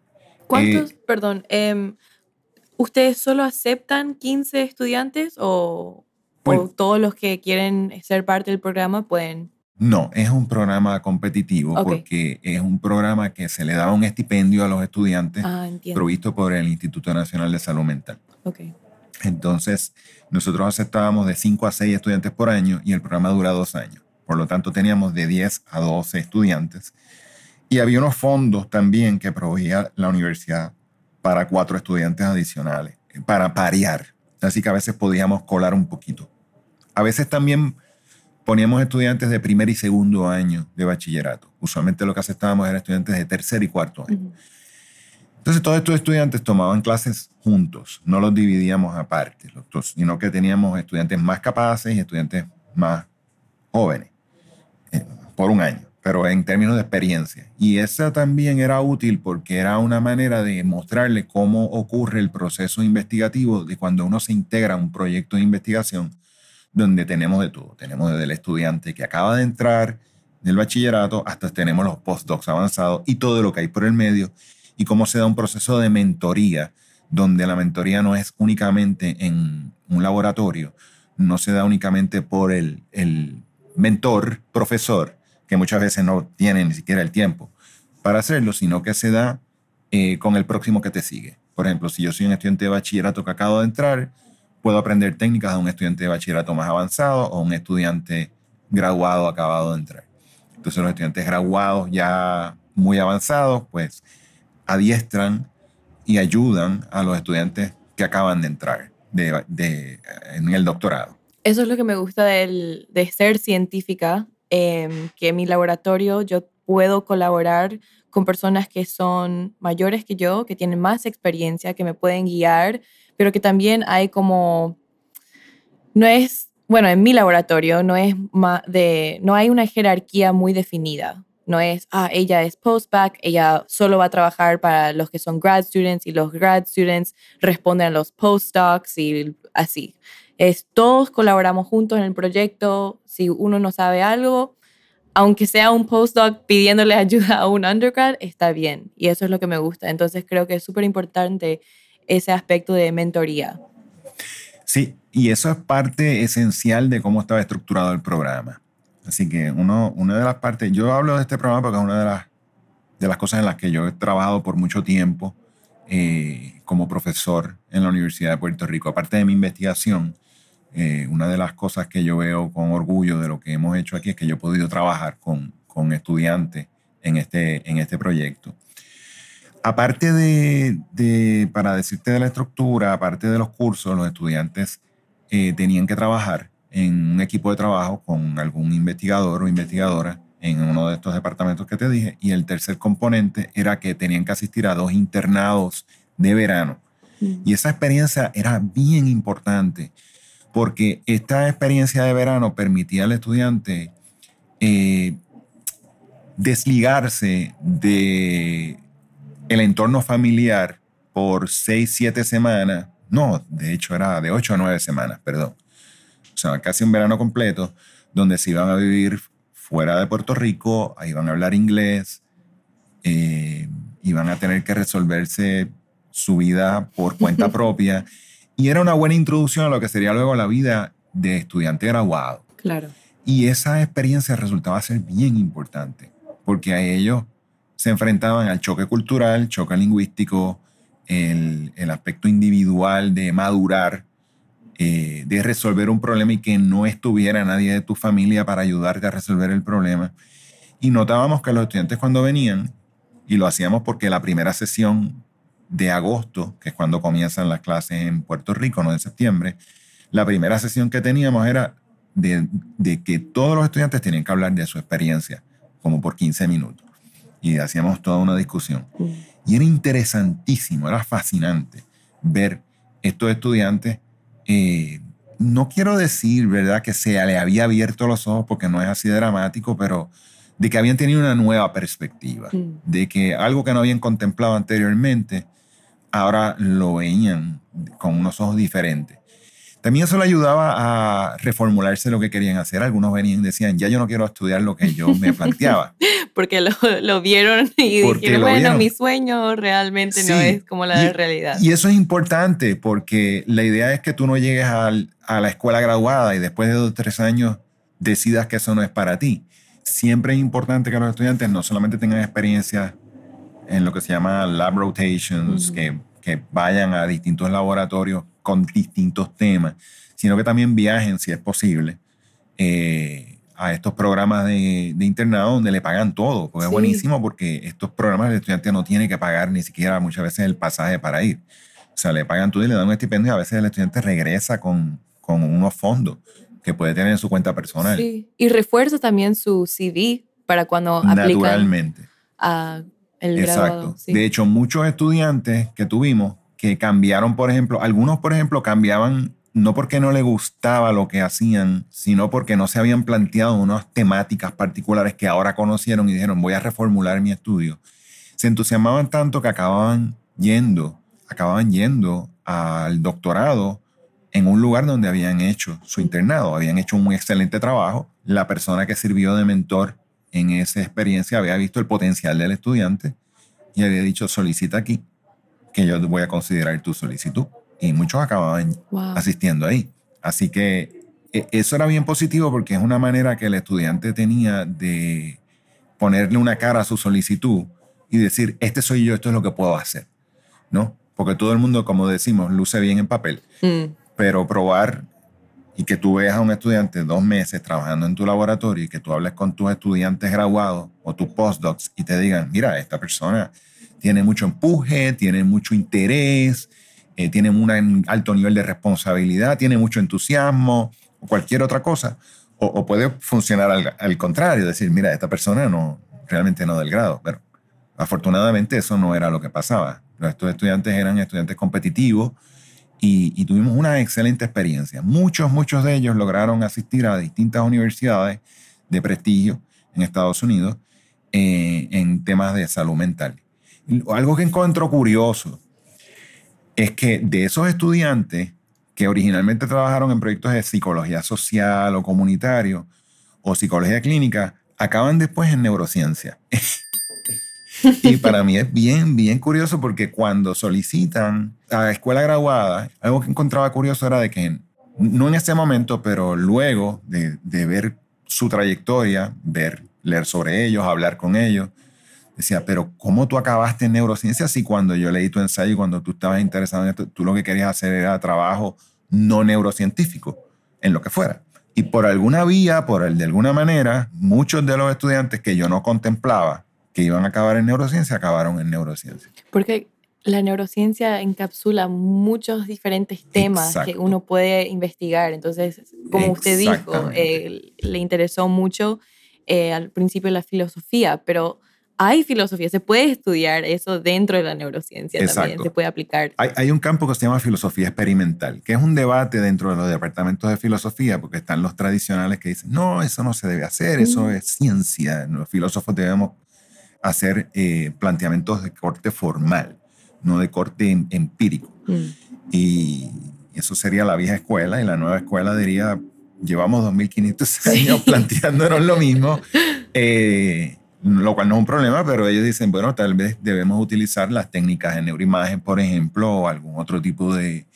¿Cuántos, eh, perdón, eh, ¿ustedes solo aceptan 15 estudiantes o, Bueno. o todos los que quieren ser parte del programa pueden? No, es un programa competitivo porque es un programa que se le da un estipendio a los estudiantes Ah, provisto por el Instituto Nacional de Salud Mental. Entonces, nosotros aceptábamos de 5 a 6 estudiantes por año y el programa dura dos años. Por lo tanto, teníamos de 10 a 12 estudiantes. Y había unos fondos también que proveía la universidad para cuatro estudiantes adicionales, eh, para parear. Así que a veces podíamos colar un poquito. A veces también poníamos estudiantes de primer y segundo año de bachillerato. Usualmente lo que aceptábamos eran estudiantes de tercer y cuarto año. Entonces todos estos estudiantes tomaban clases juntos, no los dividíamos aparte, sino que teníamos estudiantes más capaces y estudiantes más jóvenes eh, por un año, pero en términos de experiencia. Y esa también era útil porque era una manera de mostrarle cómo ocurre el proceso investigativo de cuando uno se integra a un proyecto de investigación donde tenemos de todo. Tenemos desde el estudiante que acaba de entrar del bachillerato hasta tenemos los postdocs avanzados y todo lo que hay por el medio y cómo se da un proceso de mentoría, donde la mentoría no es únicamente en un laboratorio, no se da únicamente por el, el mentor, profesor, que muchas veces no tiene ni siquiera el tiempo para hacerlo, sino que se da eh, con el próximo que te sigue. Por ejemplo, si yo soy un estudiante de bachillerato que acabo de entrar, puedo aprender técnicas de un estudiante de bachillerato más avanzado o un estudiante graduado acabado de entrar. Entonces los estudiantes graduados ya muy avanzados, pues adiestran y ayudan a los estudiantes que acaban de entrar de, de- en el doctorado. Eso es lo que me gusta del- de ser científica, em, que en mi laboratorio yo puedo colaborar con personas que son mayores que yo, que tienen más experiencia, que me pueden guiar, pero que también hay como, no es, bueno, en mi laboratorio no es de, no hay una jerarquía muy definida. No es, ah, ella es postback, ella solo va a trabajar para los que son grad students y los grad students responden a los postdocs y así es todos colaboramos juntos en el proyecto. Si uno no sabe algo, aunque sea un postdoc pidiéndole *laughs* ayuda a un undergrad, está bien. Y eso es lo que me gusta. Entonces creo que es súper importante ese aspecto de mentoría. Sí, y eso es parte esencial de cómo estaba estructurado el programa. Así que uno, una de las partes, yo hablo de este programa porque es una de las, de las cosas en las que yo he trabajado por mucho tiempo eh, como profesor en la Universidad de Puerto Rico. Aparte de mi investigación, eh, una de las cosas que yo veo con orgullo de lo que hemos hecho aquí es que yo he podido trabajar con, con estudiantes en este, en este proyecto. Aparte de, de, para decirte de la estructura, aparte de los cursos, los estudiantes eh, tenían que trabajar en un equipo de trabajo con algún investigador o investigadora en uno de estos departamentos que te dije. Y el tercer componente era que tenían que asistir a dos internados de verano. Y esa experiencia era bien importante porque esta experiencia de verano permitía al estudiante eh, desligarse de el entorno familiar por seis, siete semanas. No, de hecho era de ocho a nueve semanas, perdón. O sea, casi un verano completo, donde se iban a vivir fuera de Puerto Rico, ahí iban a hablar inglés, eh, iban a tener que resolverse su vida por cuenta *laughs* propia. Y era una buena introducción a lo que sería luego la vida de estudiante graduado. Claro. Y esa experiencia resultaba ser bien importante, porque a ellos se enfrentaban al choque cultural, choque lingüístico, el, el aspecto individual de madurar, eh, de resolver un problema y que no estuviera nadie de tu familia para ayudarte a resolver el problema. Y notábamos que los estudiantes cuando venían, y lo hacíamos porque la primera sesión de agosto, que es cuando comienzan las clases en Puerto Rico, no de septiembre, la primera sesión que teníamos era de, de que todos los estudiantes tenían que hablar de su experiencia como por 15 minutos. Y hacíamos toda una discusión. Y era interesantísimo, era fascinante ver estos estudiantes. eh, no quiero decir, ¿verdad?, que se le había abierto los ojos porque no es así dramático, pero de que habían tenido una nueva perspectiva, Mm. de que algo que no habían contemplado anteriormente, ahora lo veían con unos ojos diferentes. También eso le ayudaba a reformularse lo que querían hacer. Algunos venían y decían, ya yo no quiero estudiar lo que yo me *laughs* planteaba. Porque lo, lo vieron y Porque dijeron, bueno, vieron. mi sueño realmente no Sí, es como la y- de realidad. Y eso es importante porque la idea es que tú no llegues al- a la escuela graduada y después de dos o tres años decidas que eso no es para ti. Siempre es importante que los estudiantes no solamente tengan experiencia en lo que se llama lab rotations, que, que vayan a distintos laboratorios con distintos temas, sino que también viajen, si es posible, eh, a estos programas de, de internado donde le pagan todo, porque Sí. es buenísimo porque estos programas el estudiante no tiene que pagar ni siquiera muchas veces el pasaje para ir. O sea, le pagan todo y le dan un estipendio y a veces el estudiante regresa con, con unos fondos que puede tener en su cuenta personal. Sí. Y refuerza también su CV para cuando aplican Naturalmente. a el Exacto. graduado. sí. De hecho, muchos estudiantes que tuvimos que cambiaron, por ejemplo, algunos, por ejemplo, cambiaban no porque no les gustaba lo que hacían, sino porque no se habían planteado unas temáticas particulares que ahora conocieron y dijeron, voy a reformular mi estudio. Se entusiasmaban tanto que acababan yendo, acababan yendo al doctorado en un lugar donde habían hecho su internado, habían hecho un muy excelente trabajo. La persona que sirvió de mentor en esa experiencia había visto el potencial del estudiante y había dicho, solicita aquí, que yo voy a considerar tu solicitud. Y muchos acababan Wow. asistiendo ahí. Así que e- eso era bien positivo porque es una manera que el estudiante tenía de ponerle una cara a su solicitud y decir, este soy yo, esto es lo que puedo hacer, ¿no? Porque todo el mundo, como decimos, luce bien en papel, Mm. pero probar y que tú veas a un estudiante dos meses trabajando en tu laboratorio y que tú hables con tus estudiantes graduados o tus postdocs y te digan, mira, esta persona tiene mucho empuje, tiene mucho interés, eh, tiene un alto nivel de responsabilidad, tiene mucho entusiasmo o cualquier otra cosa. O, o puede funcionar al, al contrario, decir, mira, esta persona no, realmente no del grado, pero afortunadamente eso no era lo que pasaba. Estos estudiantes eran estudiantes competitivos y, tuvimos una excelente experiencia. Muchos, muchos de ellos lograron asistir a distintas universidades de prestigio en Estados Unidos eh, en temas de salud mental. Algo que encuentro curioso es que de esos estudiantes que originalmente trabajaron en proyectos de psicología social o comunitario o psicología clínica, acaban después en neurociencia. *laughs* y para mí es bien, bien curioso porque cuando solicitan a la escuela graduada, algo que encontraba curioso era de que, no en ese momento, pero luego de, de ver su trayectoria, ver, leer sobre ellos, hablar con ellos, decía, pero ¿cómo tú acabaste en neurociencia si cuando yo leí tu ensayo y cuando tú estabas interesado en esto, tú lo que querías hacer era trabajo no neurocientífico, en lo que fuera? Y por alguna vía, por el, de alguna manera, muchos de los estudiantes que yo no contemplaba que iban a acabar en neurociencia, acabaron en neurociencia. Porque la neurociencia encapsula muchos diferentes temas que Exacto. uno puede investigar. Entonces, como usted dijo, eh, le interesó mucho eh, al principio la filosofía, pero hay filosofía, se puede estudiar eso dentro de la neurociencia también, Exacto. se puede aplicar. Hay, hay un campo que se llama filosofía experimental, que es un debate dentro de los departamentos de filosofía, porque están los tradicionales que dicen, no, eso no se debe hacer, eso Mm. es ciencia. Los filósofos debemos hacer eh, planteamientos de corte formal, no de corte em- empírico. Mm. Y eso sería la vieja escuela, y la nueva escuela diría, llevamos 2.500 años planteándonos lo mismo, eh, lo cual no es un problema, pero ellos dicen, bueno, tal vez debemos utilizar las técnicas de neuroimagen, por ejemplo, o algún otro tipo de,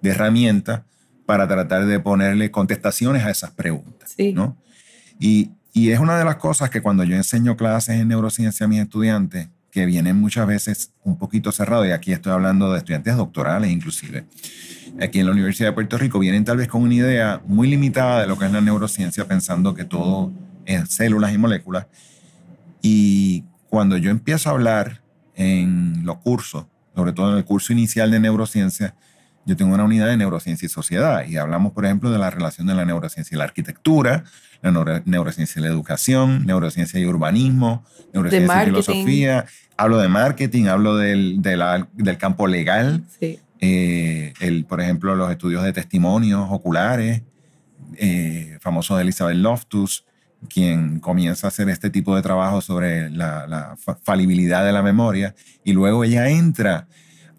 de herramienta para tratar de ponerle contestaciones a esas preguntas. Sí. ¿no? Y, y es una de las cosas que cuando yo enseño clases en neurociencia a mis estudiantes, que vienen muchas veces un poquito cerrados, y aquí estoy hablando de estudiantes doctorales inclusive, aquí en la Universidad de Puerto Rico, vienen tal vez con una idea muy limitada de lo que es la neurociencia, pensando que todo es células y moléculas. Y cuando yo empiezo a hablar en los cursos, sobre todo en el curso inicial de neurociencia, yo tengo una unidad de neurociencia y sociedad y hablamos, por ejemplo, de la relación de la neurociencia y la arquitectura, la neurociencia y la educación, neurociencia y urbanismo, neurociencia y filosofía. Hablo de marketing, hablo del, del campo legal. Sí. Eh, el, por ejemplo, los estudios de testimonios oculares, eh, famoso de Elizabeth Loftus, quien comienza a hacer este tipo de trabajo sobre la, falibilidad de la memoria, y luego ella entra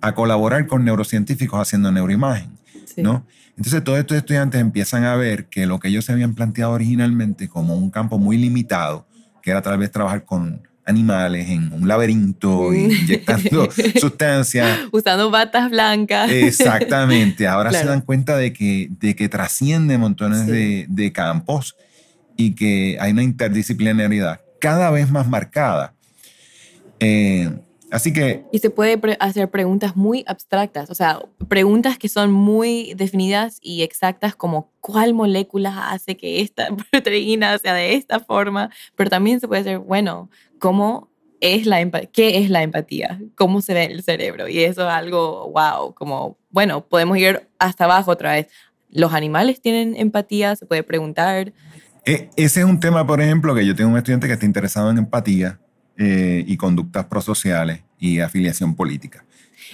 a colaborar con neurocientíficos haciendo neuroimagen, ¿no? Entonces todos estos estudiantes empiezan a ver que lo que ellos se habían planteado originalmente como un campo muy limitado, que era tal vez trabajar con animales en un laberinto, inyectando *laughs* sustancias. Usando batas blancas. Exactamente. *laughs* Ahora se dan cuenta de que, de que trasciende montones de, de, campos y que hay una interdisciplinariedad cada vez más marcada. Eh, Así que... Y se puede hacer preguntas muy abstractas, o sea, preguntas que son muy definidas y exactas como cuál molécula hace que esta *laughs* proteína sea de esta forma, pero también se puede hacer, bueno, ¿cómo es la ¿qué es la empatía? ¿Cómo se ve el cerebro? Y eso es algo, wow, como, bueno, podemos ir hasta abajo otra vez. ¿Los animales tienen empatía? Se puede preguntar. E, ese es un tema, por ejemplo, que yo tengo un estudiante que está interesado en empatía eh, y conductas prosociales y afiliación política.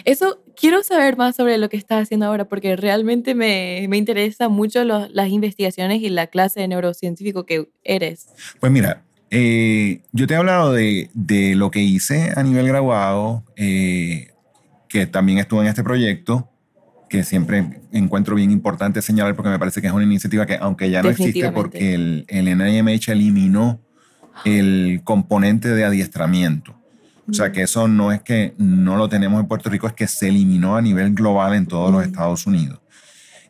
Eso, quiero saber más sobre lo que estás haciendo ahora, porque realmente me, me interesa mucho las investigaciones y la clase de neurocientífico que eres. Pues mira, eh, yo te he hablado de, de, lo que hice a nivel graduado, eh, que también estuve en este proyecto, que siempre encuentro bien importante señalar porque me parece que es una iniciativa que, aunque ya no existe porque el, el NIMH eliminó el componente de adiestramiento. O sea que eso no es que no lo tenemos en Puerto Rico, es que se eliminó a nivel global en todos los Estados Unidos.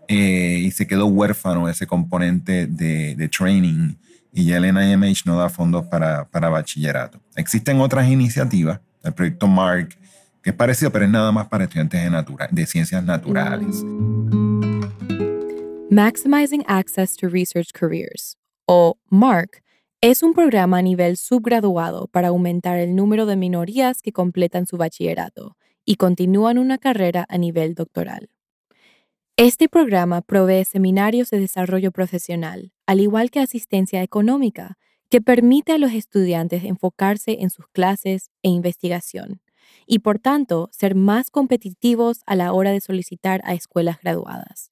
Eh, y se quedó huérfano ese componente de, de, training y ya el NIMH no da fondos para, para bachillerato. Existen otras iniciativas, el proyecto MARC, que es parecido, pero es nada más para estudiantes de, natura, de ciencias naturales. Maximizing Access to Research Careers, o MARC, es un programa a nivel subgraduado para aumentar el número de minorías que completan su bachillerato y continúan una carrera a nivel doctoral. Este programa provee seminarios de desarrollo profesional, al igual que asistencia económica, que permite a los estudiantes enfocarse en sus clases e investigación, y por tanto ser más competitivos a la hora de solicitar a escuelas graduadas.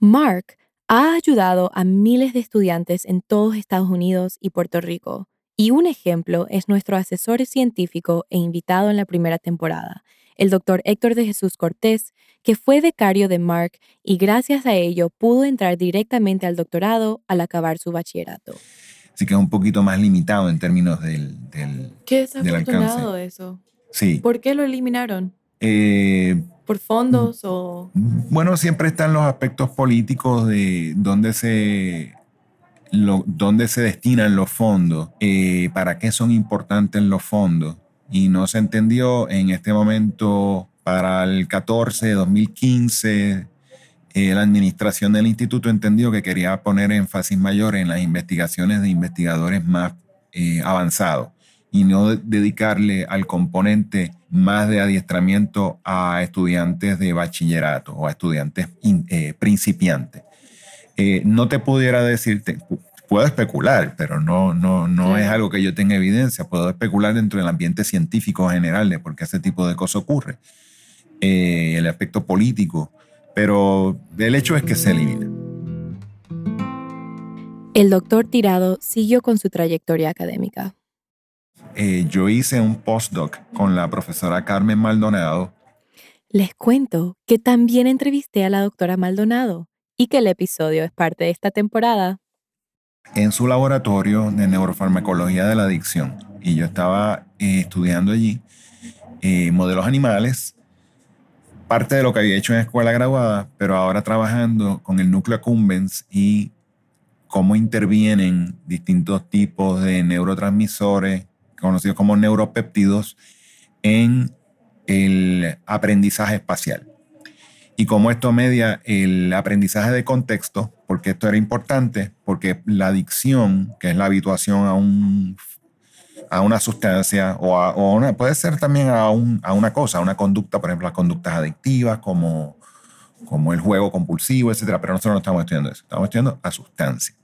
Mark ha ayudado a miles de estudiantes en todos Estados Unidos y Puerto Rico. Y un ejemplo es nuestro asesor científico e invitado en la primera temporada, el doctor Héctor de Jesús Cortés, que fue becario de Mark y gracias a ello pudo entrar directamente al doctorado al acabar su bachillerato. Así que es un poquito más limitado en términos del, del Qué desafortunado eso. Sí. ¿Por qué lo eliminaron? Eh, ¿Por fondos o...? Bueno, siempre están los aspectos políticos de dónde se, dónde se destinan los fondos, eh, para qué son importantes los fondos. Y no se entendió en este momento para el 14, 2015, eh, la administración del instituto entendió que quería poner énfasis mayor en las investigaciones de investigadores más eh, avanzados y no dedicarle al componente más de adiestramiento a estudiantes de bachillerato o a estudiantes eh, principiantes. Eh, no te pudiera decirte, puedo especular, pero no, no, no es algo que yo tenga evidencia. Puedo especular dentro del ambiente científico general de por qué ese tipo de cosas ocurre. Eh, el aspecto político, pero el hecho es que se elimina. El doctor Tirado siguió con su trayectoria académica. Eh, yo hice un postdoc con la profesora Carmen Maldonado. Les cuento que también entrevisté a la doctora Maldonado y que el episodio es parte de esta temporada. En su laboratorio de neurofarmacología de la adicción. Y yo estaba eh, estudiando allí eh, modelos animales, parte de lo que había hecho en escuela graduada, pero ahora trabajando con el núcleo accumbens y cómo intervienen distintos tipos de neurotransmisores conocidos como neuropéptidos, en el aprendizaje espacial. Y como esto media el aprendizaje de contexto, porque esto era importante, porque la adicción, que es la habituación a, un, a una sustancia o, a, puede ser también a, un, a, una cosa, a una conducta, por ejemplo, las conductas adictivas como, como el juego compulsivo, etcétera, pero nosotros no estamos estudiando eso, estamos estudiando a sustancia.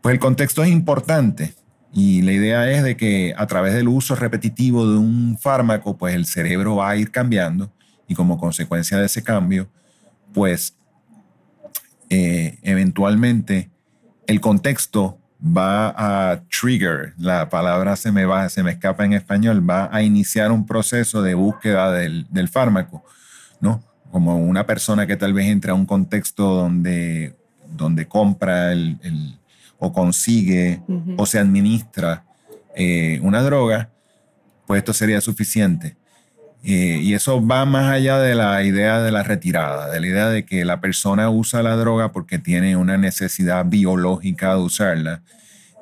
Pues el contexto es importante y la idea es de que a través del uso repetitivo de un fármaco, pues el cerebro va a ir cambiando y como consecuencia de ese cambio, pues eh, eventualmente el contexto va a trigger, la palabra se me va, se me escapa en español, va a iniciar un proceso de búsqueda del, del fármaco, ¿no? Como una persona que tal vez entra a un contexto donde, donde compra el, el, o consigue o se administra eh, una droga, pues esto sería suficiente. Eh, y eso va más allá de la idea de la retirada, de la idea de que la persona usa la droga porque tiene una necesidad biológica de usarla,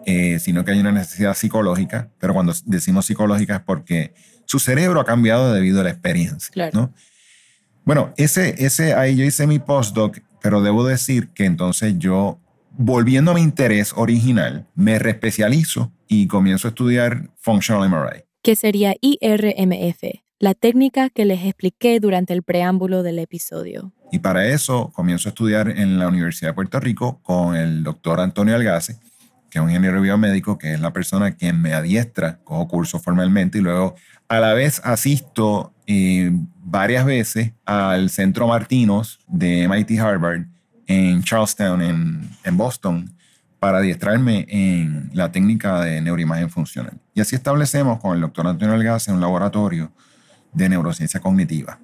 eh, sino que hay una necesidad psicológica, pero cuando decimos psicológica es porque su cerebro ha cambiado debido a la experiencia. ¿no? Bueno, ese, ese, ahí yo hice mi postdoc, pero debo decir que entonces yo, volviendo a mi interés original, me reespecializo y comienzo a estudiar Functional MRI. ¿Qué sería IRMF? la técnica que les expliqué durante el preámbulo del episodio. Y para eso comienzo a estudiar en la Universidad de Puerto Rico con el doctor Antonio Algace, que es un ingeniero biomédico, que es la persona quien me adiestra, cojo curso formalmente y luego a la vez asisto eh, varias veces al Centro Martinos de MIT Harvard en Charlestown, en, en Boston, para adiestrarme en la técnica de neuroimagen funcional. Y así establecemos con el doctor Antonio Algace un laboratorio de neurociencia cognitiva.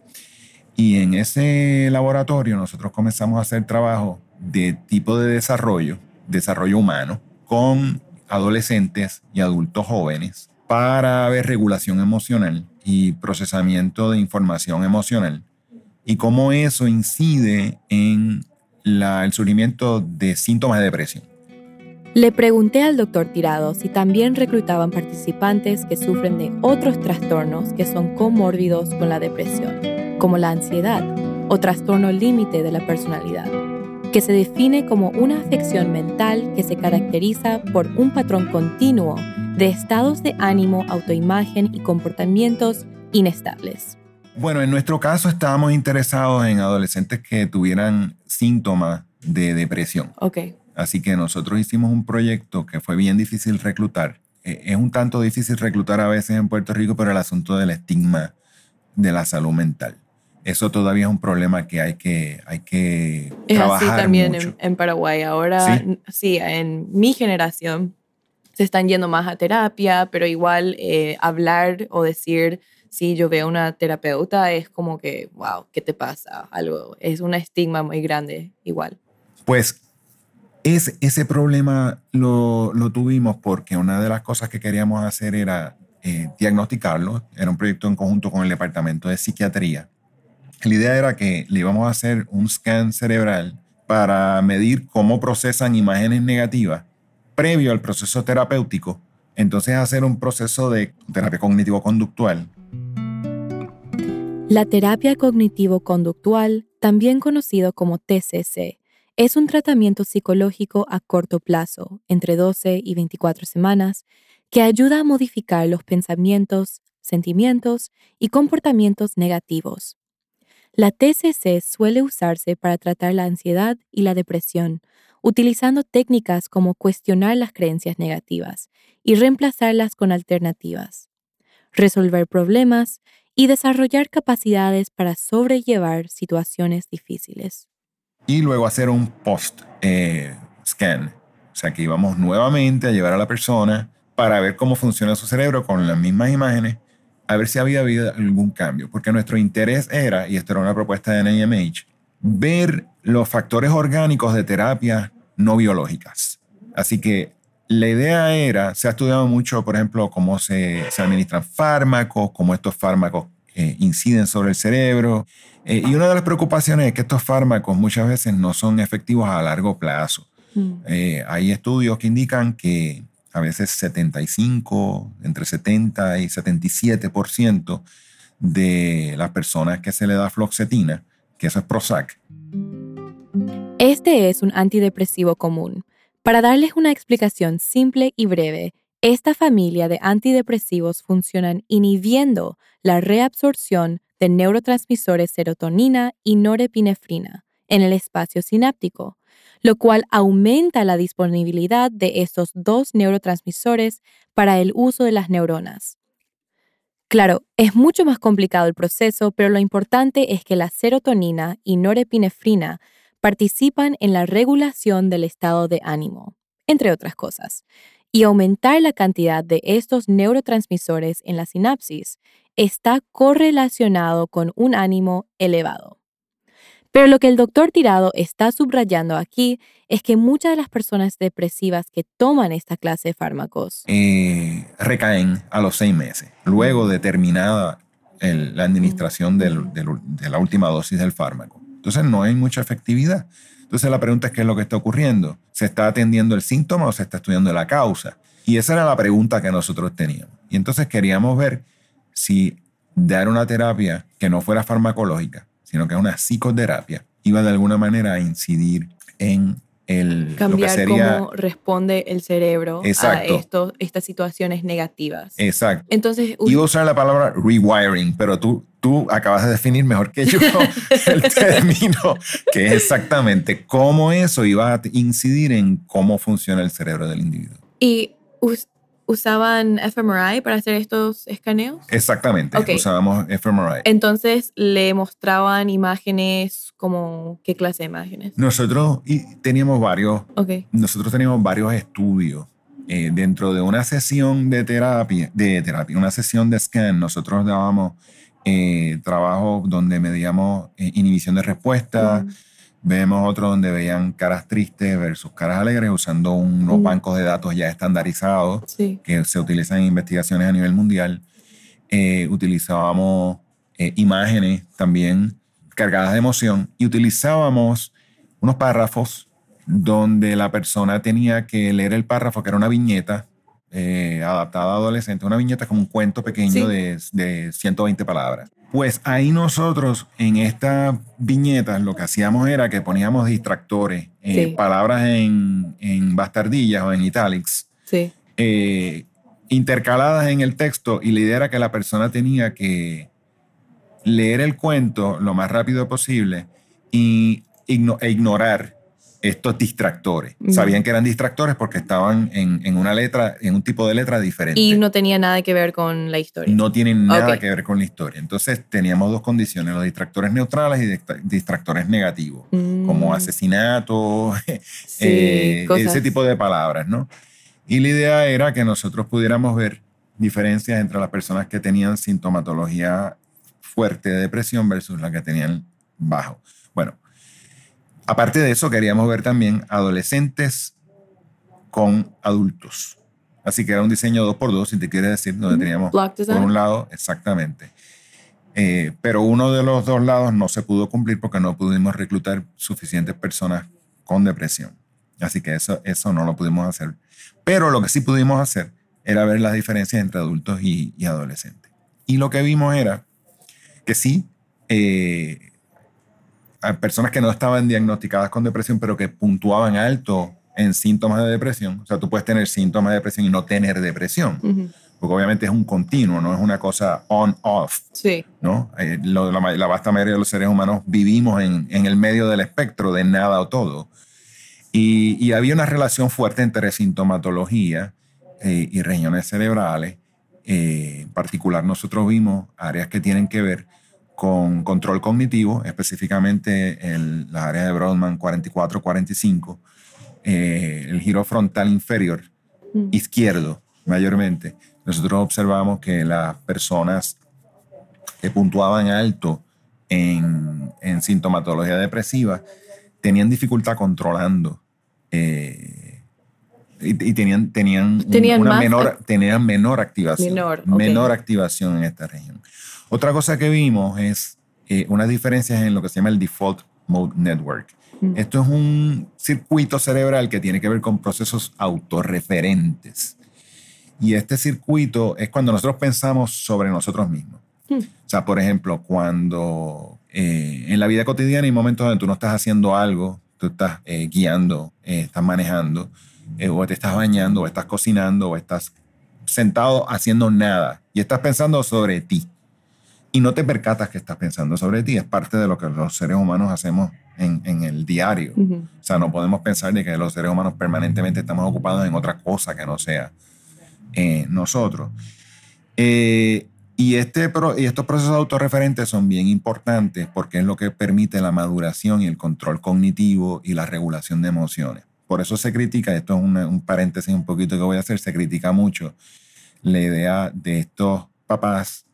Y en ese laboratorio nosotros comenzamos a hacer trabajo de tipo de desarrollo, desarrollo humano, con adolescentes y adultos jóvenes para ver regulación emocional y procesamiento de información emocional y cómo eso incide en el surgimiento de síntomas de depresión. Le pregunté al doctor Tirado si también reclutaban participantes que sufren de otros trastornos que son comórbidos con la depresión, como la ansiedad o trastorno límite de la personalidad, que se define como una afección mental que se caracteriza por un patrón continuo de estados de ánimo, autoimagen y comportamientos inestables. Bueno, en nuestro caso estábamos interesados en adolescentes que tuvieran síntomas de depresión. Ok. Así que nosotros hicimos un proyecto que fue bien difícil reclutar. Eh, es un tanto difícil reclutar a veces en Puerto Rico, pero el asunto del estigma de la salud mental. Eso todavía es un problema que hay que, hay que es trabajar así también mucho. En, en, Paraguay. Ahora, ¿Sí? ¿Sí? en mi generación se están yendo más a terapia, pero igual eh, hablar o decir, si yo veo una terapeuta, es como que, wow, ¿qué te pasa? Algo, es un estigma muy grande igual. Pues es, ese problema lo, lo, tuvimos porque una de las cosas que queríamos hacer era eh, diagnosticarlo. Era un proyecto en conjunto con el Departamento de Psiquiatría. La idea era que le íbamos a hacer un scan cerebral para medir cómo procesan imágenes negativas previo al proceso terapéutico. Entonces hacer un proceso de terapia cognitivo-conductual. La terapia cognitivo-conductual, también conocido como TCC, es un tratamiento psicológico a corto plazo, entre 12 y 24 semanas, que ayuda a modificar los pensamientos, sentimientos y comportamientos negativos. La TCC suele usarse para tratar la ansiedad y la depresión, utilizando técnicas como cuestionar las creencias negativas y reemplazarlas con alternativas, resolver problemas y desarrollar capacidades para sobrellevar situaciones difíciles y luego hacer un post eh. O sea que íbamos nuevamente a llevar a la persona para ver cómo funciona su cerebro con las mismas imágenes, a ver si había habido algún cambio. Porque nuestro interés era, y esto era una propuesta de NIMH, ver los factores orgánicos de terapias no biológicas. Así que la idea era, se ha estudiado mucho, por ejemplo, cómo se, se administran fármacos, cómo estos fármacos eh, inciden sobre el cerebro. Eh, y una de las preocupaciones es que estos fármacos muchas veces no son efectivos a largo plazo. Mm. Eh, hay estudios que indican que a veces 75, entre 70 y 77% de las personas que se le da fluoxetina, que eso es Prozac. Este es un antidepresivo común. Para darles una explicación simple y breve, esta familia de antidepresivos funcionan inhibiendo la reabsorción de neurotransmisores serotonina y norepinefrina en el espacio sináptico, lo cual aumenta la disponibilidad de estos dos neurotransmisores para el uso de las neuronas. Claro, es mucho más complicado el proceso, pero lo importante es que la serotonina y norepinefrina participan en la regulación del estado de ánimo, entre otras cosas, y aumentar la cantidad de estos neurotransmisores en la sinapsis está correlacionado con un ánimo elevado. Pero lo que el doctor Tirado está subrayando aquí es que muchas de las personas depresivas que toman esta clase de fármacos eh, recaen a los seis meses, luego de terminada la administración de la última dosis del fármaco. Entonces no hay mucha efectividad. Entonces la pregunta es qué es lo que está ocurriendo. ¿Se está atendiendo el síntoma o se está estudiando la causa? Y esa era la pregunta que nosotros teníamos. Y entonces queríamos ver si dar una terapia que no fuera farmacológica, sino que es una psicoterapia, iba de alguna manera a incidir en el, cambiar cómo responde el cerebro a esto, estas situaciones negativas. Exacto. Entonces, iba a usar la palabra rewiring, pero tú, tú acabas de definir mejor que yo *laughs* el término, que es exactamente cómo eso iba a incidir en cómo funciona el cerebro del individuo. Y usaban fMRI para hacer estos escaneos? Exactamente, usábamos fMRI. Entonces le mostraban imágenes como qué clase de imágenes. Nosotros teníamos varios, nosotros teníamos varios estudios eh, dentro de una sesión de terapia, de terapia, una sesión de scan. Nosotros dábamos eh, trabajo donde medíamos eh, inhibición de respuesta. Vemos otro donde veían caras tristes versus caras alegres usando unos bancos de datos ya estandarizados que se utilizan en investigaciones a nivel mundial. Eh, utilizábamos eh, imágenes también cargadas de emoción y utilizábamos unos párrafos donde la persona tenía que leer el párrafo, que era una viñeta eh, adaptada a adolescentes, una viñeta como un cuento pequeño de, de 120 palabras. Pues ahí nosotros en estas viñetas lo que hacíamos era que poníamos distractores, eh, palabras en, bastardillas o en italics, eh, intercaladas en el texto y la idea era que la persona tenía que leer el cuento lo más rápido posible y e ignorar estos distractores. Sabían que eran distractores porque estaban en, una letra, en un tipo de letra diferente. Y no tenía nada que ver con la historia. No tienen nada que ver con la historia. Entonces teníamos dos condiciones, los distractores neutrales y distractores negativos, como mm. asesinato, *laughs* eh, ese tipo de palabras, ¿no? Y la idea era que nosotros pudiéramos ver diferencias entre las personas que tenían sintomatología fuerte de depresión versus las que tenían bajo. Aparte de eso, queríamos ver también adolescentes con adultos. Así que era un diseño 2x2, si te quieres decir, donde teníamos por un lado, exactamente. Eh, pero uno de los dos lados no se pudo cumplir porque no pudimos reclutar suficientes personas con depresión. Así que eso, eso no lo pudimos hacer. Pero lo que sí pudimos hacer era ver las diferencias entre adultos y, adolescentes. Y lo que vimos era que sí, eh, personas que no estaban diagnosticadas con depresión, pero que puntuaban alto en síntomas de depresión. O sea, tú puedes tener síntomas de depresión y no tener depresión. Porque obviamente es un continuo, no es una cosa on-off. Sí. ¿no? Eh, la, vasta mayoría de los seres humanos vivimos en, en, el medio del espectro de nada o todo. Y, y había una relación fuerte entre sintomatología eh, y regiones cerebrales. Eh, en particular, nosotros vimos áreas que tienen que ver con control cognitivo, específicamente en las áreas de Brodmann 44-45, eh, el giro frontal inferior mm. izquierdo mayormente. Nosotros observamos que las personas que puntuaban alto en, en sintomatología depresiva tenían dificultad controlando eh, y, tenían, tenían, una menor, tenían menor activación. Menor, activación en esta región. Otra cosa que vimos es eh, unas diferencias en lo que se llama el Default Mode Network. Mm. Esto es un circuito cerebral que tiene que ver con procesos autorreferentes. Y este circuito es cuando nosotros pensamos sobre nosotros mismos. Mm. O sea, por ejemplo, cuando eh, en la vida cotidiana hay momentos donde tú no estás haciendo algo, tú estás eh, guiando, estás manejando, o te estás bañando, o estás cocinando, o estás sentado haciendo nada y estás pensando sobre ti y no te percatas que estás pensando sobre ti. Es parte de lo que los seres humanos hacemos en, en el diario. O sea, no podemos pensar de que los seres humanos permanentemente estamos ocupados en otra cosa que no sea eh, nosotros. Eh, y, este, y estos procesos autorreferentes son bien importantes porque es lo que permite la maduración y el control cognitivo y la regulación de emociones. Por eso se critica, esto es un paréntesis un poquito que voy a hacer, se critica mucho la idea de estos papás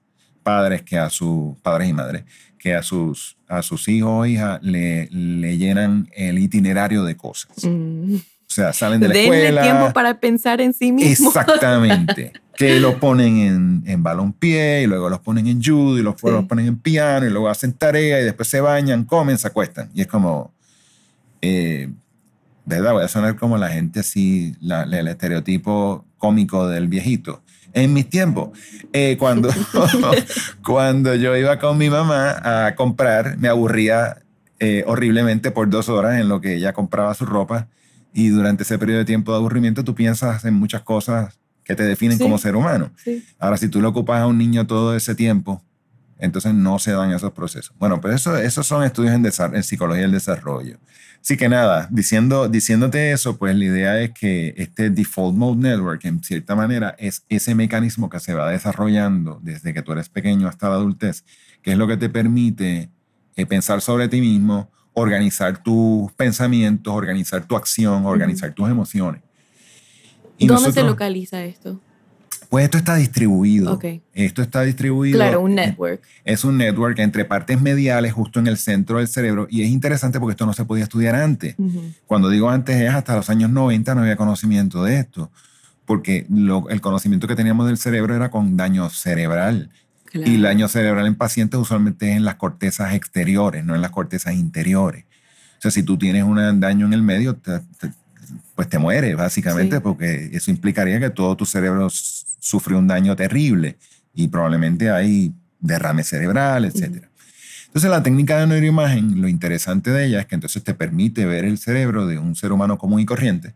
padres que a sus padres y madres que a sus, a sus hijos o hijas le, le llenan el itinerario de cosas. Mm. O sea, salen de la Denle escuela. tiempo para pensar en sí mismo. Exactamente. *laughs* que los ponen en, en balompié y luego los ponen en judo y los, los ponen en piano y luego hacen tarea y después se bañan, comen, se acuestan. Y es como, eh, ¿verdad? Voy a sonar como la gente así, la, el estereotipo cómico del viejito en mis tiempos. Eh, cuando, *laughs* *laughs* cuando yo iba con mi mamá a comprar, me aburría eh, horriblemente por dos horas en lo que ella compraba su ropa. Y durante ese periodo de tiempo de aburrimiento, tú piensas en muchas cosas que te definen como ser humano. Ahora, si tú le ocupas a un niño todo ese tiempo, entonces no se dan esos procesos. Bueno, pero eso, esos son estudios en, en psicología del desarrollo. Así que nada, diciendo, diciéndote eso, pues la idea es que este Default Mode Network, en cierta manera, es ese mecanismo que se va desarrollando desde que tú eres pequeño hasta la adultez, que es lo que te permite eh, pensar sobre ti mismo, organizar tus pensamientos, organizar tu acción, organizar tus emociones. Y ¿Dónde se localiza esto? Pues esto está distribuido. Esto está distribuido. Claro, un network. Es un network entre partes mediales justo en el centro del cerebro y es interesante porque esto no se podía estudiar antes. Cuando digo antes es hasta los años 90 no había conocimiento de esto, porque el conocimiento que teníamos del cerebro era con daño cerebral. Y el daño cerebral en pacientes usualmente es en las cortezas exteriores, no en las cortezas interiores. O sea, si tú tienes un daño en el medio, pues te mueres, básicamente, porque eso implicaría que todo tu cerebro sufrió un daño terrible y probablemente hay derrame cerebral, etc. Entonces la técnica de neuroimagen, lo interesante de ella es que entonces te permite ver el cerebro de un ser humano común y corriente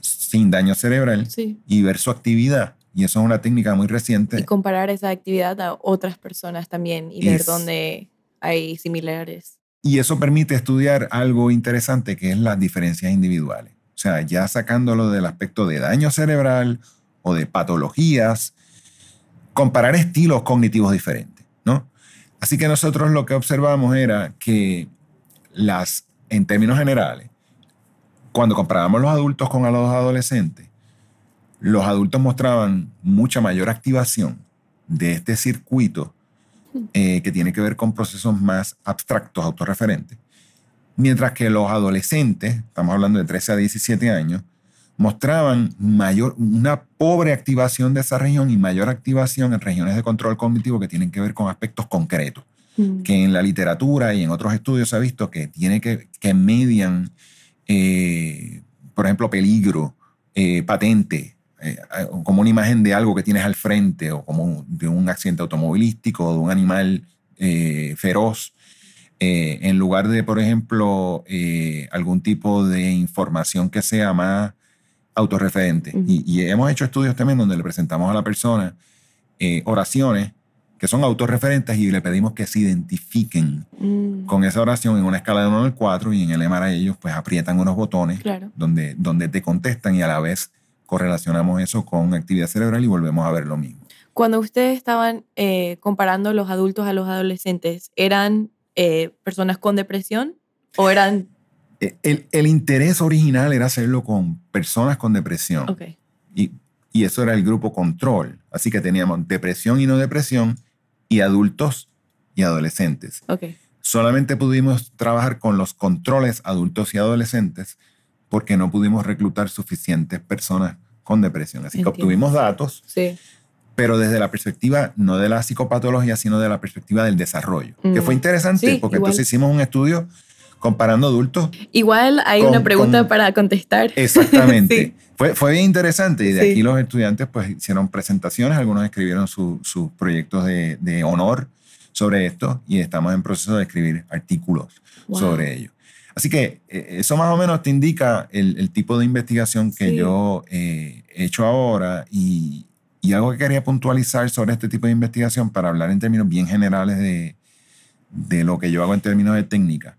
sin daño cerebral y ver su actividad. Y eso es una técnica muy reciente. Y comparar esa actividad a otras personas también y ver dónde hay similares. Y eso permite estudiar algo interesante que es las diferencias individuales. O sea, ya sacándolo del aspecto de daño cerebral o de patologías, comparar estilos cognitivos diferentes, ¿no? Así que nosotros lo que observamos era que las, en términos generales, cuando comparábamos los adultos con los adolescentes, los adultos mostraban mucha mayor activación de este circuito eh, que tiene que ver con procesos más abstractos, autorreferentes, mientras que los adolescentes, estamos hablando de 13 a 17 años, mostraban mayor, una pobre activación de esa región y mayor activación en regiones de control cognitivo que tienen que ver con aspectos concretos, mm. que en la literatura y en otros estudios se ha visto que, tiene que, que median, eh, por ejemplo, peligro, eh, patente, eh, como una imagen de algo que tienes al frente o como de un accidente automovilístico o de un animal feroz. en lugar de, por ejemplo, algún tipo de información que sea más autorreferente. y, hemos hecho estudios también donde le presentamos a la persona eh, oraciones que son autorreferentes y le pedimos que se identifiquen mm. con esa oración en una escala de 1 al 4 y en el MRI ellos pues aprietan unos botones donde, donde te contestan y a la vez correlacionamos eso con actividad cerebral y volvemos a ver lo mismo. Cuando ustedes estaban eh, comparando los adultos a los adolescentes, ¿eran eh, personas con depresión o eran eh, el, interés original era hacerlo con personas con depresión. Y, y, eso era el grupo control. Así que teníamos depresión y no depresión y adultos y adolescentes. Solamente pudimos trabajar con los controles adultos y adolescentes porque no pudimos reclutar suficientes personas con depresión. Así que obtuvimos datos, sí. pero desde la perspectiva no de la psicopatología, sino de la perspectiva del desarrollo, que fue mm. interesante porque entonces hicimos un estudio comparando adultos. Igual hay una pregunta para contestar. Exactamente. *laughs* fue, fue bien interesante y de aquí los estudiantes pues hicieron presentaciones, algunos escribieron sus proyectos de, de, honor sobre esto y estamos en proceso de escribir artículos sobre ello. Así que eh, eso más o menos te indica el, el tipo de investigación que yo eh, he hecho ahora y, Y algo que quería puntualizar sobre este tipo de investigación para hablar en términos bien generales de, de lo que yo hago en términos de técnica.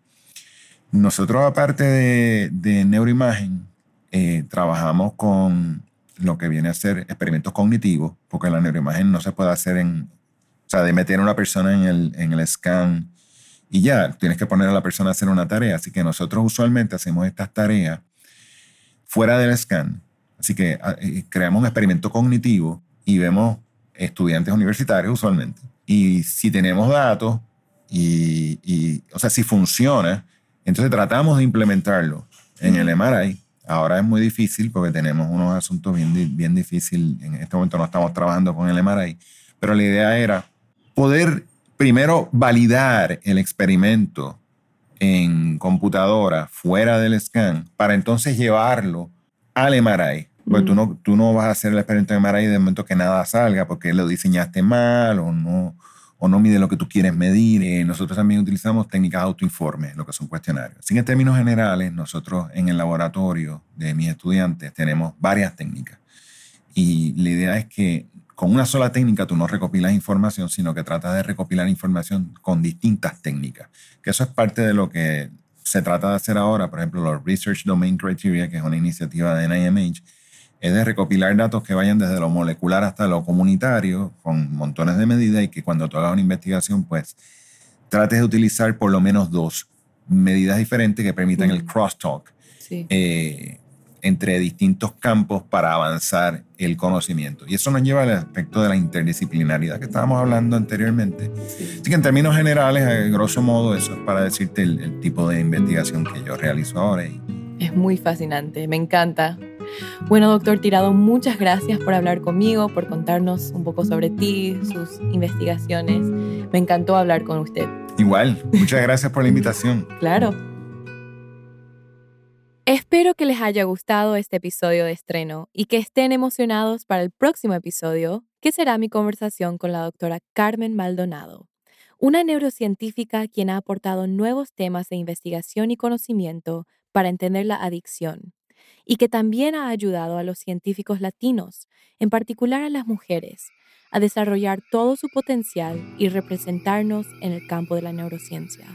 Nosotros, aparte de, de neuroimagen, eh, trabajamos con lo que viene a ser experimentos cognitivos, porque la neuroimagen no se puede hacer en, o sea, de meter a una persona en el, en el scan y ya, tienes que poner a la persona a hacer una tarea. Así que nosotros usualmente hacemos estas tareas fuera del scan. Así que ah, eh, creamos un experimento cognitivo y vemos estudiantes universitarios usualmente. Y si tenemos datos y, o sea, si funciona, entonces tratamos de implementarlo en el MRI. Ahora es muy difícil porque tenemos unos asuntos bien, bien difíciles. En este momento no estamos trabajando con el MRI, pero la idea era poder primero validar el experimento en computadora fuera del scan para entonces llevarlo al MRI. Porque tú, no, tú no vas a hacer el experimento en MRI de momento que nada salga porque lo diseñaste mal o no o no mide lo que tú quieres medir. Eh, nosotros también utilizamos técnicas autoinformes, lo que son cuestionarios. Sin en términos generales, nosotros en el laboratorio de mis estudiantes tenemos varias técnicas. Y la idea es que con una sola técnica tú no recopilas información, sino que tratas de recopilar información con distintas técnicas. Que eso es parte de lo que se trata de hacer ahora, por ejemplo, los Research Domain Criteria, que es una iniciativa de NIMH, es de recopilar datos que vayan desde lo molecular hasta lo comunitario, con montones de medidas, y que cuando tú hagas una investigación, pues trates de utilizar por lo menos dos medidas diferentes que permitan el crosstalk. Eh, entre distintos campos para avanzar el conocimiento. Y eso nos lleva al aspecto de la interdisciplinaridad que estábamos hablando anteriormente. Así que en términos generales, a grosso modo, eso es para decirte el, el tipo de investigación que yo realizo ahora. Es muy fascinante, me encanta. Bueno, doctor Tirado, muchas gracias por hablar conmigo, por contarnos un poco sobre ti, sus investigaciones. Me encantó hablar con usted. Igual, muchas gracias por la invitación. claro. Espero que les haya gustado este episodio de estreno y que estén emocionados para el próximo episodio, que será mi conversación con la doctora Carmen Maldonado, una neurocientífica quien ha aportado nuevos temas de investigación y conocimiento para entender la adicción y que también ha ayudado a los científicos latinos, en particular a las mujeres, a desarrollar todo su potencial y representarnos en el campo de la neurociencia.